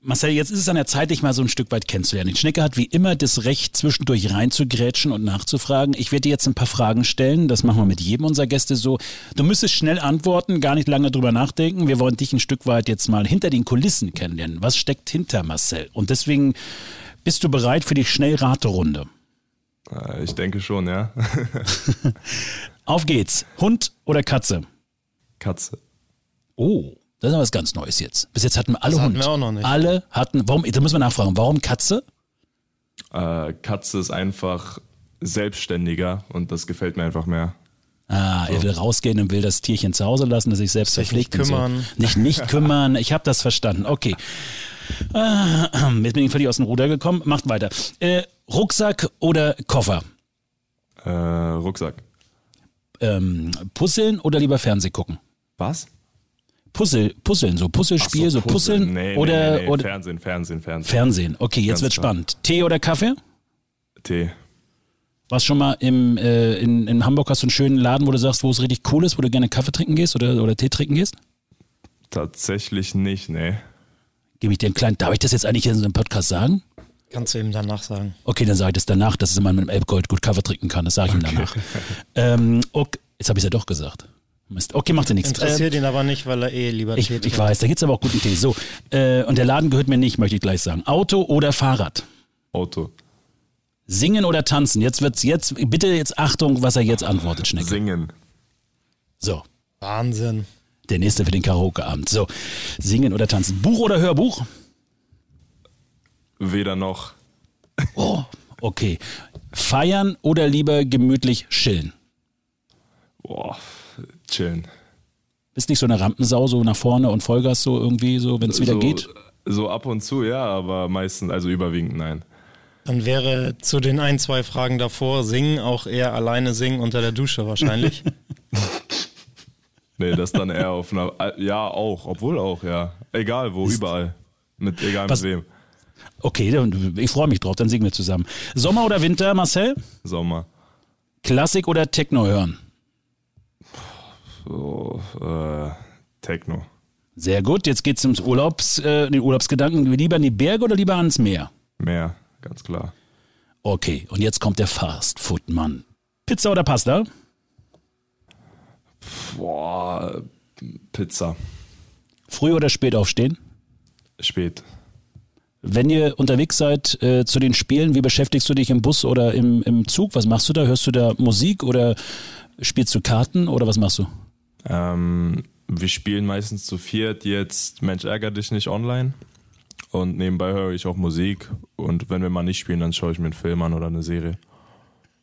Marcel, jetzt ist es an der Zeit, dich mal so ein Stück weit kennenzulernen. Schnecke hat wie immer das Recht, zwischendurch reinzugrätschen und nachzufragen. Ich werde dir jetzt ein paar Fragen stellen. Das machen wir mit jedem unserer Gäste so. Du müsstest schnell antworten, gar nicht lange drüber nachdenken. Wir wollen dich ein Stück weit jetzt mal hinter den Kulissen kennenlernen. Was steckt hinter Marcel? Und deswegen bist du bereit für die Schnellraterunde? Äh, ich denke schon, ja. Auf geht's. Hund oder Katze? Katze. Oh. Das ist aber was ganz Neues jetzt. Bis jetzt hatten wir alle das Hund. Hatten wir auch noch nicht. Alle hatten. Warum? Da müssen wir nachfragen. Warum Katze? Äh, Katze ist einfach selbstständiger und das gefällt mir einfach mehr. Ah, so. er will rausgehen und will das Tierchen zu Hause lassen, das sich selbst sich verpflegt. Nicht kümmern. So. Nicht, nicht kümmern. Ich habe das verstanden. Okay. Äh, jetzt bin ich völlig aus dem Ruder gekommen. Macht weiter. Äh, Rucksack oder Koffer? Äh, Rucksack. Ähm, Puzzeln oder lieber Fernseh gucken? Was? Puzzle, Puzzeln, so Puzzlespiel, so, so Puzzeln nee, oder, nee, nee, oder Fernsehen, Fernsehen, Fernsehen. Fernsehen. Okay, jetzt Ganz wird klar. spannend. Tee oder Kaffee? Tee. Warst schon mal im, äh, in, in Hamburg hast du einen schönen Laden, wo du sagst, wo es richtig cool ist, wo du gerne Kaffee trinken gehst oder, oder Tee trinken gehst? Tatsächlich nicht, nee. Gebe ich dir einen kleinen, darf ich das jetzt eigentlich in so einem Podcast sagen? Kannst du ihm danach sagen. Okay, dann sage ich das danach, dass man mit dem Elbgold gut Kaffee trinken kann. Das sage ich ihm danach. Ähm, okay, jetzt habe ich es ja doch gesagt. Mist. Okay, macht ja nichts. Interessiert ihn aber nicht, weil er eh lieber Ich, Tee ich weiß, da gibt's aber auch guten Tee. So, äh, und der Laden gehört mir nicht, möchte ich gleich sagen. Auto oder Fahrrad? Auto. Singen oder tanzen? Jetzt wird's jetzt, bitte jetzt Achtung, was er jetzt antwortet, Schnecke. Singen. So, Wahnsinn. der nächste für den Karaoke-Abend. So, singen oder tanzen? Buch oder Hörbuch? Weder noch. Oh, okay. Feiern oder lieber gemütlich chillen? Boah, chillen. Bist nicht so eine Rampensau, so nach vorne und Vollgas so irgendwie, so wenn es wieder so, geht? So ab und zu, ja, aber meistens, also überwiegend nein. Dann wäre zu den ein, zwei Fragen davor singen auch eher alleine singen unter der Dusche wahrscheinlich. Nee, das dann eher auf einer, ja auch, obwohl auch, ja. Egal wo, überall. Mit, egal Was- mit wem. Okay, dann- ich freue mich drauf, dann singen wir zusammen. Sommer oder Winter, Marcel? Sommer. Klassik oder Techno hören? So, äh, Techno. Sehr gut, jetzt geht's ums Urlaubs, äh, den Urlaubsgedanken. Lieber in die Berge oder lieber ans Meer? Mehr, ganz klar. Okay, und jetzt kommt der Fast-Food-Mann. Pizza oder Pasta? Boah, Pizza. Früh oder spät aufstehen? Spät. Wenn ihr unterwegs seid äh, zu den Spielen, wie beschäftigst du dich im Bus oder im, im Zug? Was machst du da? Hörst du da Musik oder spielst du Karten oder was machst du? Ähm, wir spielen meistens zu viert jetzt Mensch ärger dich nicht online. Und nebenbei höre ich auch Musik. Und wenn wir mal nicht spielen, dann schaue ich mir einen Film an oder eine Serie.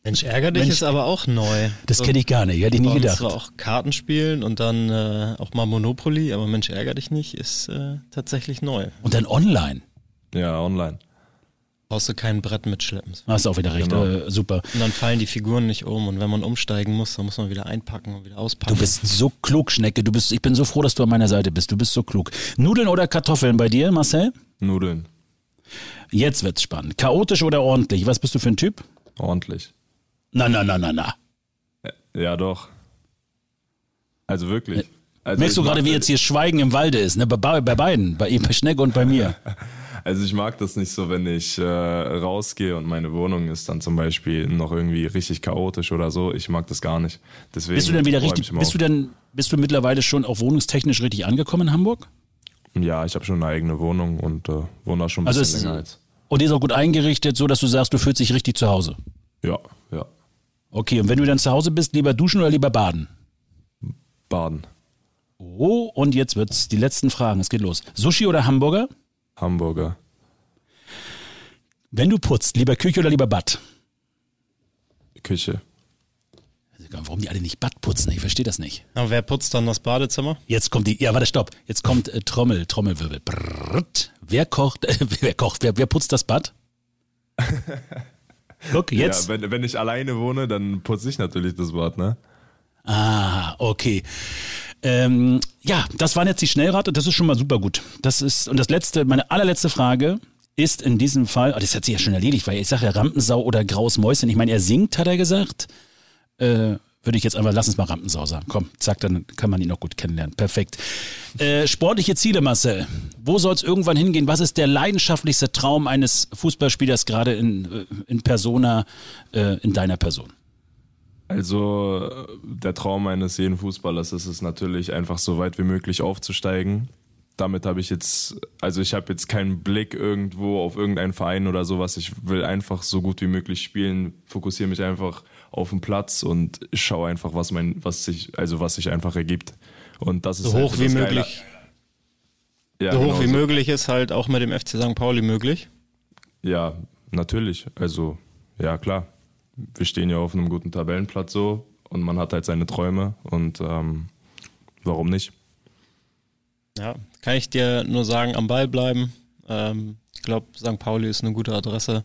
Mensch, ärger dich Mensch, ist aber auch neu. Das kenne ich gar nicht, hätte ich nie gedacht. Zwar auch Karten spielen und dann äh, auch mal Monopoly, aber Mensch, ärger dich nicht ist äh, tatsächlich neu. Und dann online. Ja, online. Brauchst du kein Brett mitschleppen. Hast du auch wieder recht, Genau. äh, super. Und dann fallen die Figuren nicht um und wenn man umsteigen muss, dann muss man wieder einpacken und wieder auspacken. Du bist so klug, Schnecke. Du bist, ich bin so froh, dass du an meiner Seite bist. Du bist so klug. Nudeln oder Kartoffeln bei dir, Marcel? Nudeln. Jetzt wird's spannend. Chaotisch oder ordentlich? Was bist du für ein Typ? Ordentlich. Na, na, na, na, na. Ja, doch. Also wirklich. Also Merkst du gerade, wie jetzt hier Schweigen im Walde ist, ne? Bei, bei bei beiden, bei, ihm, bei Schnecke und bei mir. Also ich mag das nicht so, wenn ich äh, rausgehe und meine Wohnung ist dann zum Beispiel noch irgendwie richtig chaotisch oder so. Ich mag das gar nicht. Deswegen Bist du denn wieder richtig, bist du denn, bist du mittlerweile schon auch wohnungstechnisch richtig angekommen in Hamburg? Ja, ich habe schon eine eigene Wohnung und äh, wohne da schon ein Also bisschen länger als. Und die ist auch gut eingerichtet, so dass du sagst, du fühlst dich richtig zu Hause. Ja, ja. Okay, und wenn du dann zu Hause bist, lieber duschen oder lieber baden? Baden. Oh, und jetzt wird's die letzten Fragen. Es geht los. Sushi oder Hamburger? Hamburger. Wenn du putzt, lieber Küche oder lieber Bad? Küche. Warum die alle nicht Bad putzen? Ich verstehe das nicht. Aber wer putzt dann das Badezimmer? Jetzt kommt die, ja, warte, stopp. Jetzt kommt äh, Trommel, Trommelwirbel. Brrrt. Wer kocht, äh, wer kocht, wer, wer putzt das Bad? Guck, jetzt. Ja, wenn, wenn ich alleine wohne, dann putze ich natürlich das Bad, ne? Ah, okay. Ähm, ja, das waren jetzt die Schnellrate, das ist schon mal super gut. Das ist, und das letzte, meine allerletzte Frage ist in diesem Fall, oh, das hat sich ja schon erledigt, weil ich sage ja Rampensau oder Graues Mäuschen. Ich meine, er singt, hat er gesagt. Äh, würde ich jetzt einfach, lass uns mal Rampensau sagen. Komm, zack, dann kann man ihn noch gut kennenlernen. Perfekt. Äh, sportliche Ziele, Marcel. Wo soll es irgendwann hingehen? Was ist der leidenschaftlichste Traum eines Fußballspielers gerade in, äh, in Persona, äh, in deiner Person? Also der Traum eines jeden Fußballers ist es natürlich einfach so weit wie möglich aufzusteigen. Damit habe ich jetzt, also ich habe jetzt keinen Blick irgendwo auf irgendeinen Verein oder sowas. Ich will einfach so gut wie möglich spielen, fokussiere mich einfach auf den Platz und schaue einfach, was mein, was sich, also was sich einfach ergibt. Und das ist So halt hoch wie das Geile. möglich. Ja, so hoch genau wie so. möglich ist halt auch mit dem FC St. Pauli möglich. Ja, natürlich. Also, ja, klar. Wir stehen ja auf einem guten Tabellenplatz so und man hat halt seine Träume und ähm, warum nicht? Ja, kann ich dir nur sagen, am Ball bleiben. Ähm, ich glaube, St. Pauli ist eine gute Adresse,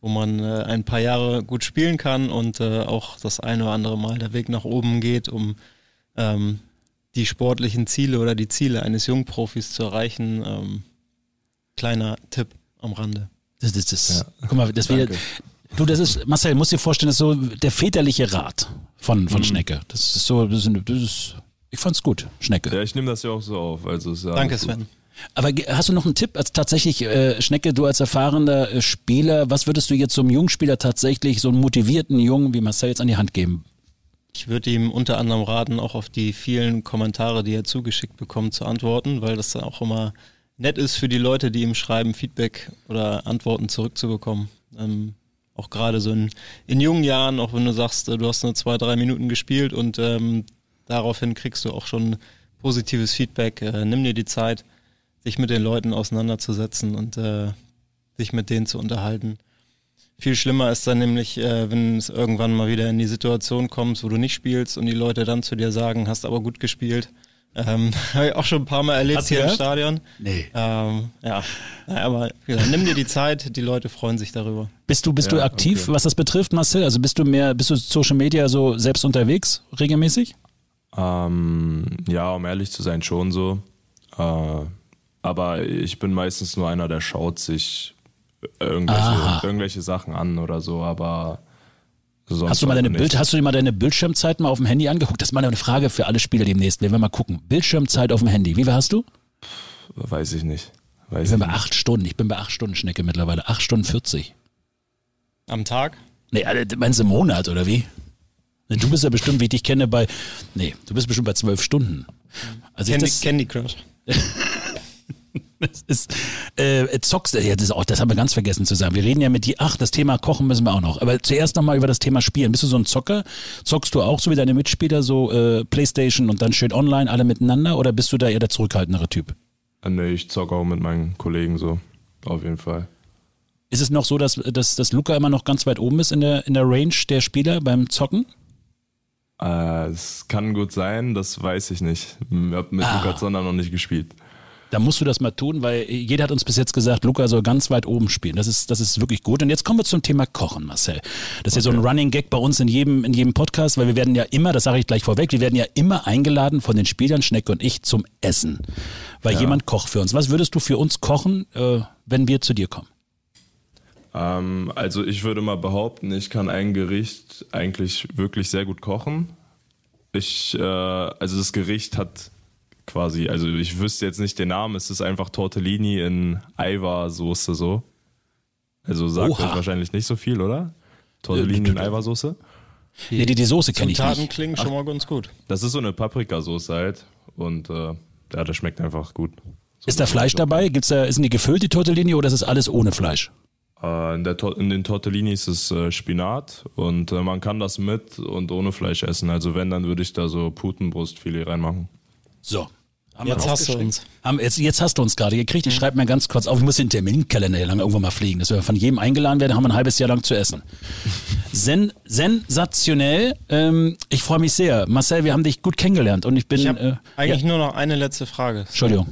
wo man äh, ein paar Jahre gut spielen kann und äh, auch das eine oder andere Mal der Weg nach oben geht, um ähm, die sportlichen Ziele oder die Ziele eines Jungprofis zu erreichen. Ähm, kleiner Tipp am Rande. Das, das, das, Ja. Guck mal, das wäre. Du, das ist, Marcel, musst dir vorstellen, das ist so der väterliche Rat von, Mhm. von Schnecke. Das ist so, das ist, das ist, ich fand's gut, Schnecke. Ja, ich nehme das ja auch so auf. Also ist ja Danke, gut. Sven. Aber hast du noch einen Tipp? Also tatsächlich, äh, Schnecke, du als erfahrener äh, Spieler, was würdest du jetzt so einem Jungspieler tatsächlich, so einen motivierten Jungen wie Marcel jetzt an die Hand geben? Ich würde ihm unter anderem raten, auch auf die vielen Kommentare, die er zugeschickt bekommt, zu antworten, weil das dann auch immer nett ist für die Leute, die ihm schreiben, Feedback oder Antworten zurückzubekommen. Ähm, auch gerade so in, in jungen Jahren, auch wenn du sagst, äh, du hast nur zwei, drei Minuten gespielt und ähm, daraufhin kriegst du auch schon positives Feedback. Äh, nimm dir die Zeit, sich mit den Leuten auseinanderzusetzen und äh, sich mit denen zu unterhalten. Viel schlimmer ist dann nämlich, äh, wenn es irgendwann mal wieder in die Situation kommst, wo du nicht spielst und die Leute dann zu dir sagen, hast aber gut gespielt. Ähm, Habe ich auch schon ein paar Mal erlebt Hast du hier im? Stadion. Nee. Ähm, ja, Naja, aber wie gesagt, nimm dir die Zeit, die Leute freuen sich darüber. Bist du, bist du Ja, aktiv, okay. was das betrifft, Marcel? Also bist du mehr, bist du Social Media so selbst unterwegs, regelmäßig? Ähm, ja, um ehrlich zu sein, schon so. Äh, aber ich bin meistens nur einer, der schaut sich Aha. irgendwelche, irgendwelche Sachen an oder so, aber sonst Hast du mal deine. Bild, hast du dir mal deine Bildschirmzeit mal auf dem Handy angeguckt? Das ist mal eine Frage für alle Spieler demnächst. Wir werden mal gucken. Bildschirmzeit auf dem Handy. Wie viel hast du? Weiß ich nicht. Weiß Ich bin bei nicht. acht Stunden. Ich bin bei acht Stunden Schnecke mittlerweile. Acht Stunden 40. Am Tag? Nee, meinst du im Monat oder wie? Nee, Du bist ja bestimmt, wie ich dich kenne, bei. Nee, du bist bestimmt bei zwölf Stunden. Also ich Candy, das, Candy Crush. das ist, äh, zockst, ja, das, ist auch, das haben wir ganz vergessen zu sagen. Wir reden ja mit dir, ach, das Thema Kochen müssen wir auch noch. Aber zuerst nochmal über das Thema Spielen. Bist du so ein Zocker? Zockst du auch so wie deine Mitspieler, so äh, Playstation und dann schön online, alle miteinander? Oder bist du da eher der zurückhaltendere Typ? Äh, Nee, ich zocke auch mit meinen Kollegen so. Auf jeden Fall. Ist es noch so, dass, dass, dass Luca immer noch ganz weit oben ist in der, in der Range der Spieler beim Zocken? Äh, Es kann gut sein, das weiß ich nicht. Ich habe mit Ah. Lukas Sonder noch nicht gespielt. Da musst du das mal tun, weil jeder hat uns bis jetzt gesagt, Luca soll ganz weit oben spielen. Das ist, das ist wirklich gut. Und jetzt kommen wir zum Thema Kochen, Marcel. Das ist ja so ein Running Gag bei uns in jedem, in jedem Podcast, weil wir werden ja immer, das sage ich gleich vorweg, wir werden ja immer eingeladen von den Spielern, Schnecke und ich, zum Essen. Weil Ja. jemand kocht für uns. Was würdest du für uns kochen, äh, wenn wir zu dir kommen? Ähm, also ich würde mal behaupten, ich kann ein Gericht eigentlich wirklich sehr gut kochen. Ich, äh, also das Gericht hat quasi, also ich wüsste jetzt nicht den Namen, es ist einfach Tortellini in Eiwa-Soße so. Also sagt Oha. euch wahrscheinlich nicht so viel, oder? Tortellini in Eiwa-Soße? Nee, die, die Soße kenne ich nicht. klingen schon mal ganz gut. Das ist so eine Paprikasoße halt und äh, ja, das schmeckt einfach gut. So Ist da Fleisch dabei? Gibt's da, sind die gefüllt, die Tortellini, oder ist das alles ohne Fleisch? Äh, in, der, in den Tortellinis ist äh, Spinat und äh, man kann das mit und ohne Fleisch essen. Also wenn, dann würde ich da so Putenbrustfilet reinmachen. So. Haben wir Jetzt hast du uns. Haben, jetzt, jetzt hast du uns gerade gekriegt. Ich schreibe mir ganz kurz auf, ich muss den Terminkalender hier lang irgendwann mal fliegen, dass wir von jedem eingeladen werden, haben wir ein halbes Jahr lang zu essen. Sen, sensationell. Ähm, ich freue mich sehr. Marcel, wir haben dich gut kennengelernt und ich bin. Ich äh, eigentlich ja, nur noch eine letzte Frage. Entschuldigung.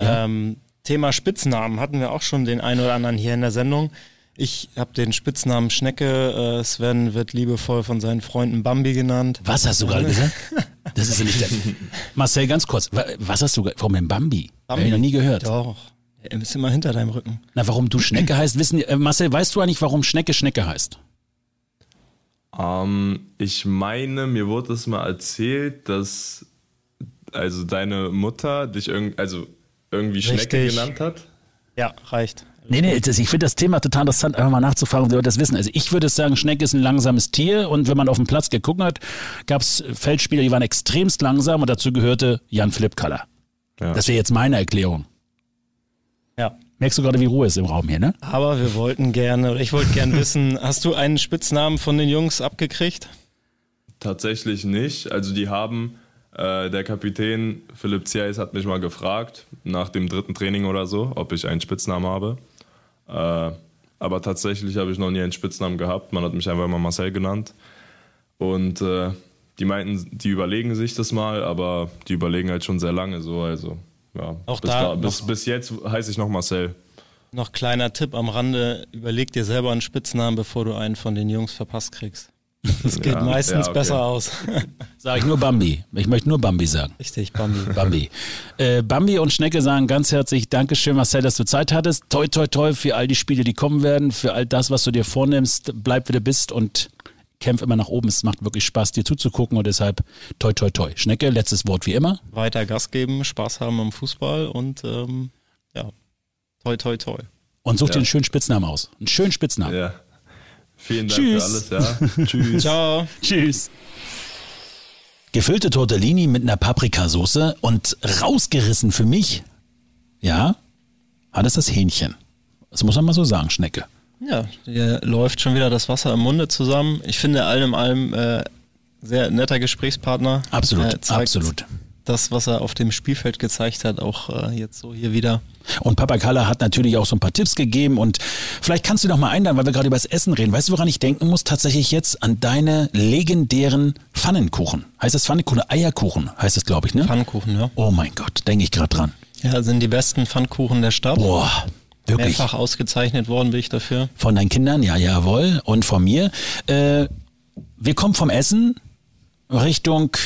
Ähm, Thema Spitznamen hatten wir auch schon den einen oder anderen hier in der Sendung. Ich habe den Spitznamen Schnecke. Äh, Sven wird liebevoll von seinen Freunden Bambi genannt. Was hast du gerade gesagt? Das ist ja nicht der. Marcel, ganz kurz. wa- Was hast du Warum denn Bambi? Hab ich noch nie gehört. Doch. Er ist immer hinter deinem Rücken. Na, warum du Schnecke heißt, wissen äh, Marcel, weißt du eigentlich, warum Schnecke Schnecke heißt? Ähm, ich meine, mir wurde es mal erzählt, dass also deine Mutter dich irgend, also irgendwie Schnecke Richtig. genannt hat. Ja, reicht. Nee, nee, das, ich finde das Thema total interessant, einfach mal nachzufragen, ob die Leute das wissen. Also ich würde sagen, Schnecke ist ein langsames Tier und wenn man auf dem Platz geguckt hat, gab es Feldspieler, die waren extremst langsam und dazu gehörte Jan-Philipp Kaller. Ja. Das wäre jetzt meine Erklärung. Ja. Merkst du gerade, wie Ruhe ist im Raum hier, ne? Aber wir wollten gerne, oder ich wollte gerne wissen, hast du einen Spitznamen von den Jungs abgekriegt? Tatsächlich nicht. Also die haben, äh, der Kapitän Philipp Zieis hat mich mal gefragt, nach dem dritten Training oder so, ob ich einen Spitznamen habe. Äh, aber tatsächlich habe ich noch nie einen Spitznamen gehabt. Man hat mich einfach immer Marcel genannt. Und äh, die meinten, die überlegen sich das mal, aber die überlegen halt schon sehr lange so. Also ja, Auch bis, da bis, noch- bis jetzt heiße ich noch Marcel. Noch kleiner Tipp am Rande, überleg dir selber einen Spitznamen, bevor du einen von den Jungs verpasst kriegst. Das geht Ja, meistens ja, okay. besser aus. Sag ich nur Bambi. Ich möchte nur Bambi sagen. Richtig, Bambi. Bambi. Äh, Bambi und Schnecke sagen ganz herzlich Dankeschön, Marcel, dass du Zeit hattest. Toi, toi, toi für all die Spiele, die kommen werden, für all das, was du dir vornimmst. Bleib, wie du bist und kämpf immer nach oben. Es macht wirklich Spaß, dir zuzugucken und deshalb toi, toi, toi. Schnecke, letztes Wort wie immer. Weiter Gas geben, Spaß haben am Fußball und ähm, ja, toi, toi, toi. Und such dir Ja. einen schönen Spitznamen aus. Einen schönen Spitznamen. Ja. Vielen Dank Tschüss. für alles, ja. Tschüss. Ciao. Tschüss. Gefüllte Tortellini mit einer Paprikasauce und rausgerissen für mich, ja, hat es das Hähnchen. Das muss man mal so sagen, Schnecke. Ja, hier läuft schon wieder das Wasser im Munde zusammen. Ich finde allem allem äh, sehr netter Gesprächspartner. Absolut, zeigt absolut. Das, was er auf dem Spielfeld gezeigt hat, auch äh, jetzt so hier wieder. Und Papa Kalla hat natürlich auch so ein paar Tipps gegeben und vielleicht kannst du noch mal einladen, weil wir gerade über das Essen reden. Weißt du, woran ich denken muss? Tatsächlich jetzt an deine legendären Pfannenkuchen. Heißt das Pfannenkuchen? Eierkuchen heißt es, glaube ich, ne? Pfannkuchen, ja. Oh mein Gott, denke ich gerade dran. Ja, sind die besten Pfannkuchen der Stadt. Boah, wirklich. Mehrfach ausgezeichnet worden bin ich dafür. Von deinen Kindern, ja, jawohl. Und von mir. Äh, wir kommen vom Essen Richtung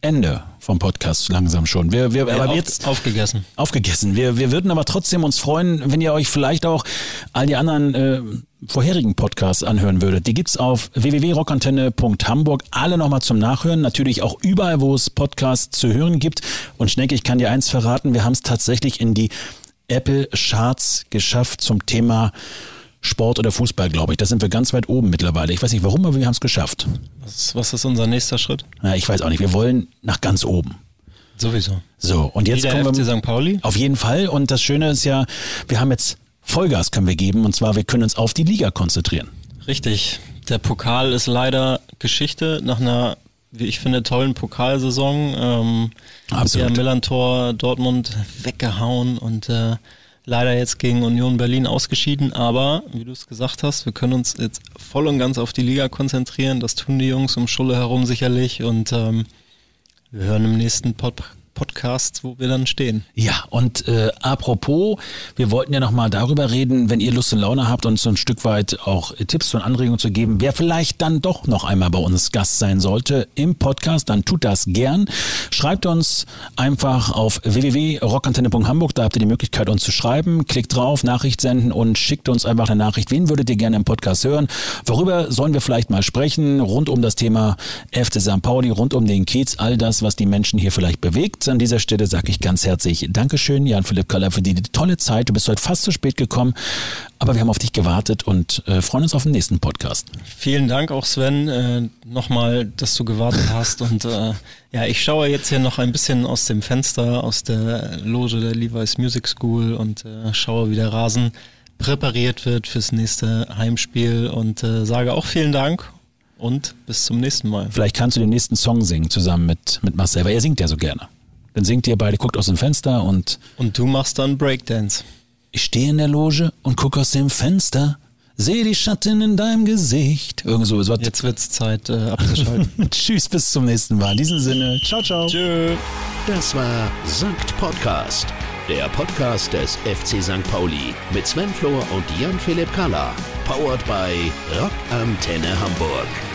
Ende vom Podcast langsam schon. Wir, wir, aber Auf, jetzt aufgegessen. aufgegessen. Wir, wir würden aber trotzdem uns freuen, wenn ihr euch vielleicht auch all die anderen äh, vorherigen Podcasts anhören würdet. Die gibt's auf www.rockantenne.hamburg. Alle nochmal zum Nachhören. Natürlich auch überall, wo es Podcasts zu hören gibt. Und Schnecke, ich kann dir eins verraten. Wir haben es tatsächlich in die Apple Charts geschafft zum Thema Sport oder Fußball, glaube ich. Da sind wir ganz weit oben mittlerweile. Ich weiß nicht warum, aber wir haben es geschafft. Was, was ist unser nächster Schritt? Na, ich weiß auch nicht. Wir wollen nach ganz oben. Sowieso. So, und jetzt Wieder kommen wir. FC St. Pauli? Auf jeden Fall. Und das Schöne ist ja, wir haben jetzt Vollgas können wir geben. Und zwar, wir können uns auf die Liga konzentrieren. Richtig. Der Pokal ist leider Geschichte nach einer, wie ich finde, tollen Pokalsaison. Ähm, Absolut. Der Millantor Dortmund weggehauen und äh, leider jetzt gegen Union Berlin ausgeschieden. Aber, wie du es gesagt hast, wir können uns jetzt voll und ganz auf die Liga konzentrieren. Das tun die Jungs um Schulle herum sicherlich. Und ähm, wir hören im nächsten Pod Podcast, wo wir dann stehen. Ja, und äh, apropos, wir wollten ja nochmal darüber reden, wenn ihr Lust und Laune habt, uns so ein Stück weit auch Tipps und Anregungen zu geben, wer vielleicht dann doch noch einmal bei uns Gast sein sollte im Podcast, dann tut das gern. Schreibt uns einfach auf www.rockantenne.hamburg, da habt ihr die Möglichkeit, uns zu schreiben. Klickt drauf, Nachricht senden und schickt uns einfach eine Nachricht. Wen würdet ihr gerne im Podcast hören? Worüber sollen wir vielleicht mal sprechen? Rund um das Thema FC St. Pauli, rund um den Kiez, all das, was die Menschen hier vielleicht bewegt. An dieser Stelle sage ich ganz herzlich Dankeschön, Jan-Philipp Kaller, für die, die tolle Zeit. Du bist heute fast zu spät gekommen, aber wir haben auf dich gewartet und äh, freuen uns auf den nächsten Podcast. Vielen Dank auch Sven, äh, nochmal, dass du gewartet hast und äh, ja, ich schaue jetzt hier noch ein bisschen aus dem Fenster, aus der Loge der Levi's Music School und äh, schaue, wie der Rasen präpariert wird fürs nächste Heimspiel und äh, sage auch vielen Dank und bis zum nächsten Mal. Vielleicht kannst du den nächsten Song singen zusammen mit, mit Marcel, weil er singt ja so gerne. Dann singt ihr beide, guckt aus dem Fenster und. Und du machst dann Breakdance. Ich stehe in der Loge und guck aus dem Fenster, sehe die Schatten in deinem Gesicht. Irgend so. Jetzt wird's Zeit äh, abzuschalten. Tschüss, bis zum nächsten Mal. In diesem Sinne, ciao, ciao. Tschö. Das war Sankt Podcast, der Podcast des FC St. Pauli mit Sven Flohr und Jan-Philipp Kalla. Powered by Rock Antenne Hamburg.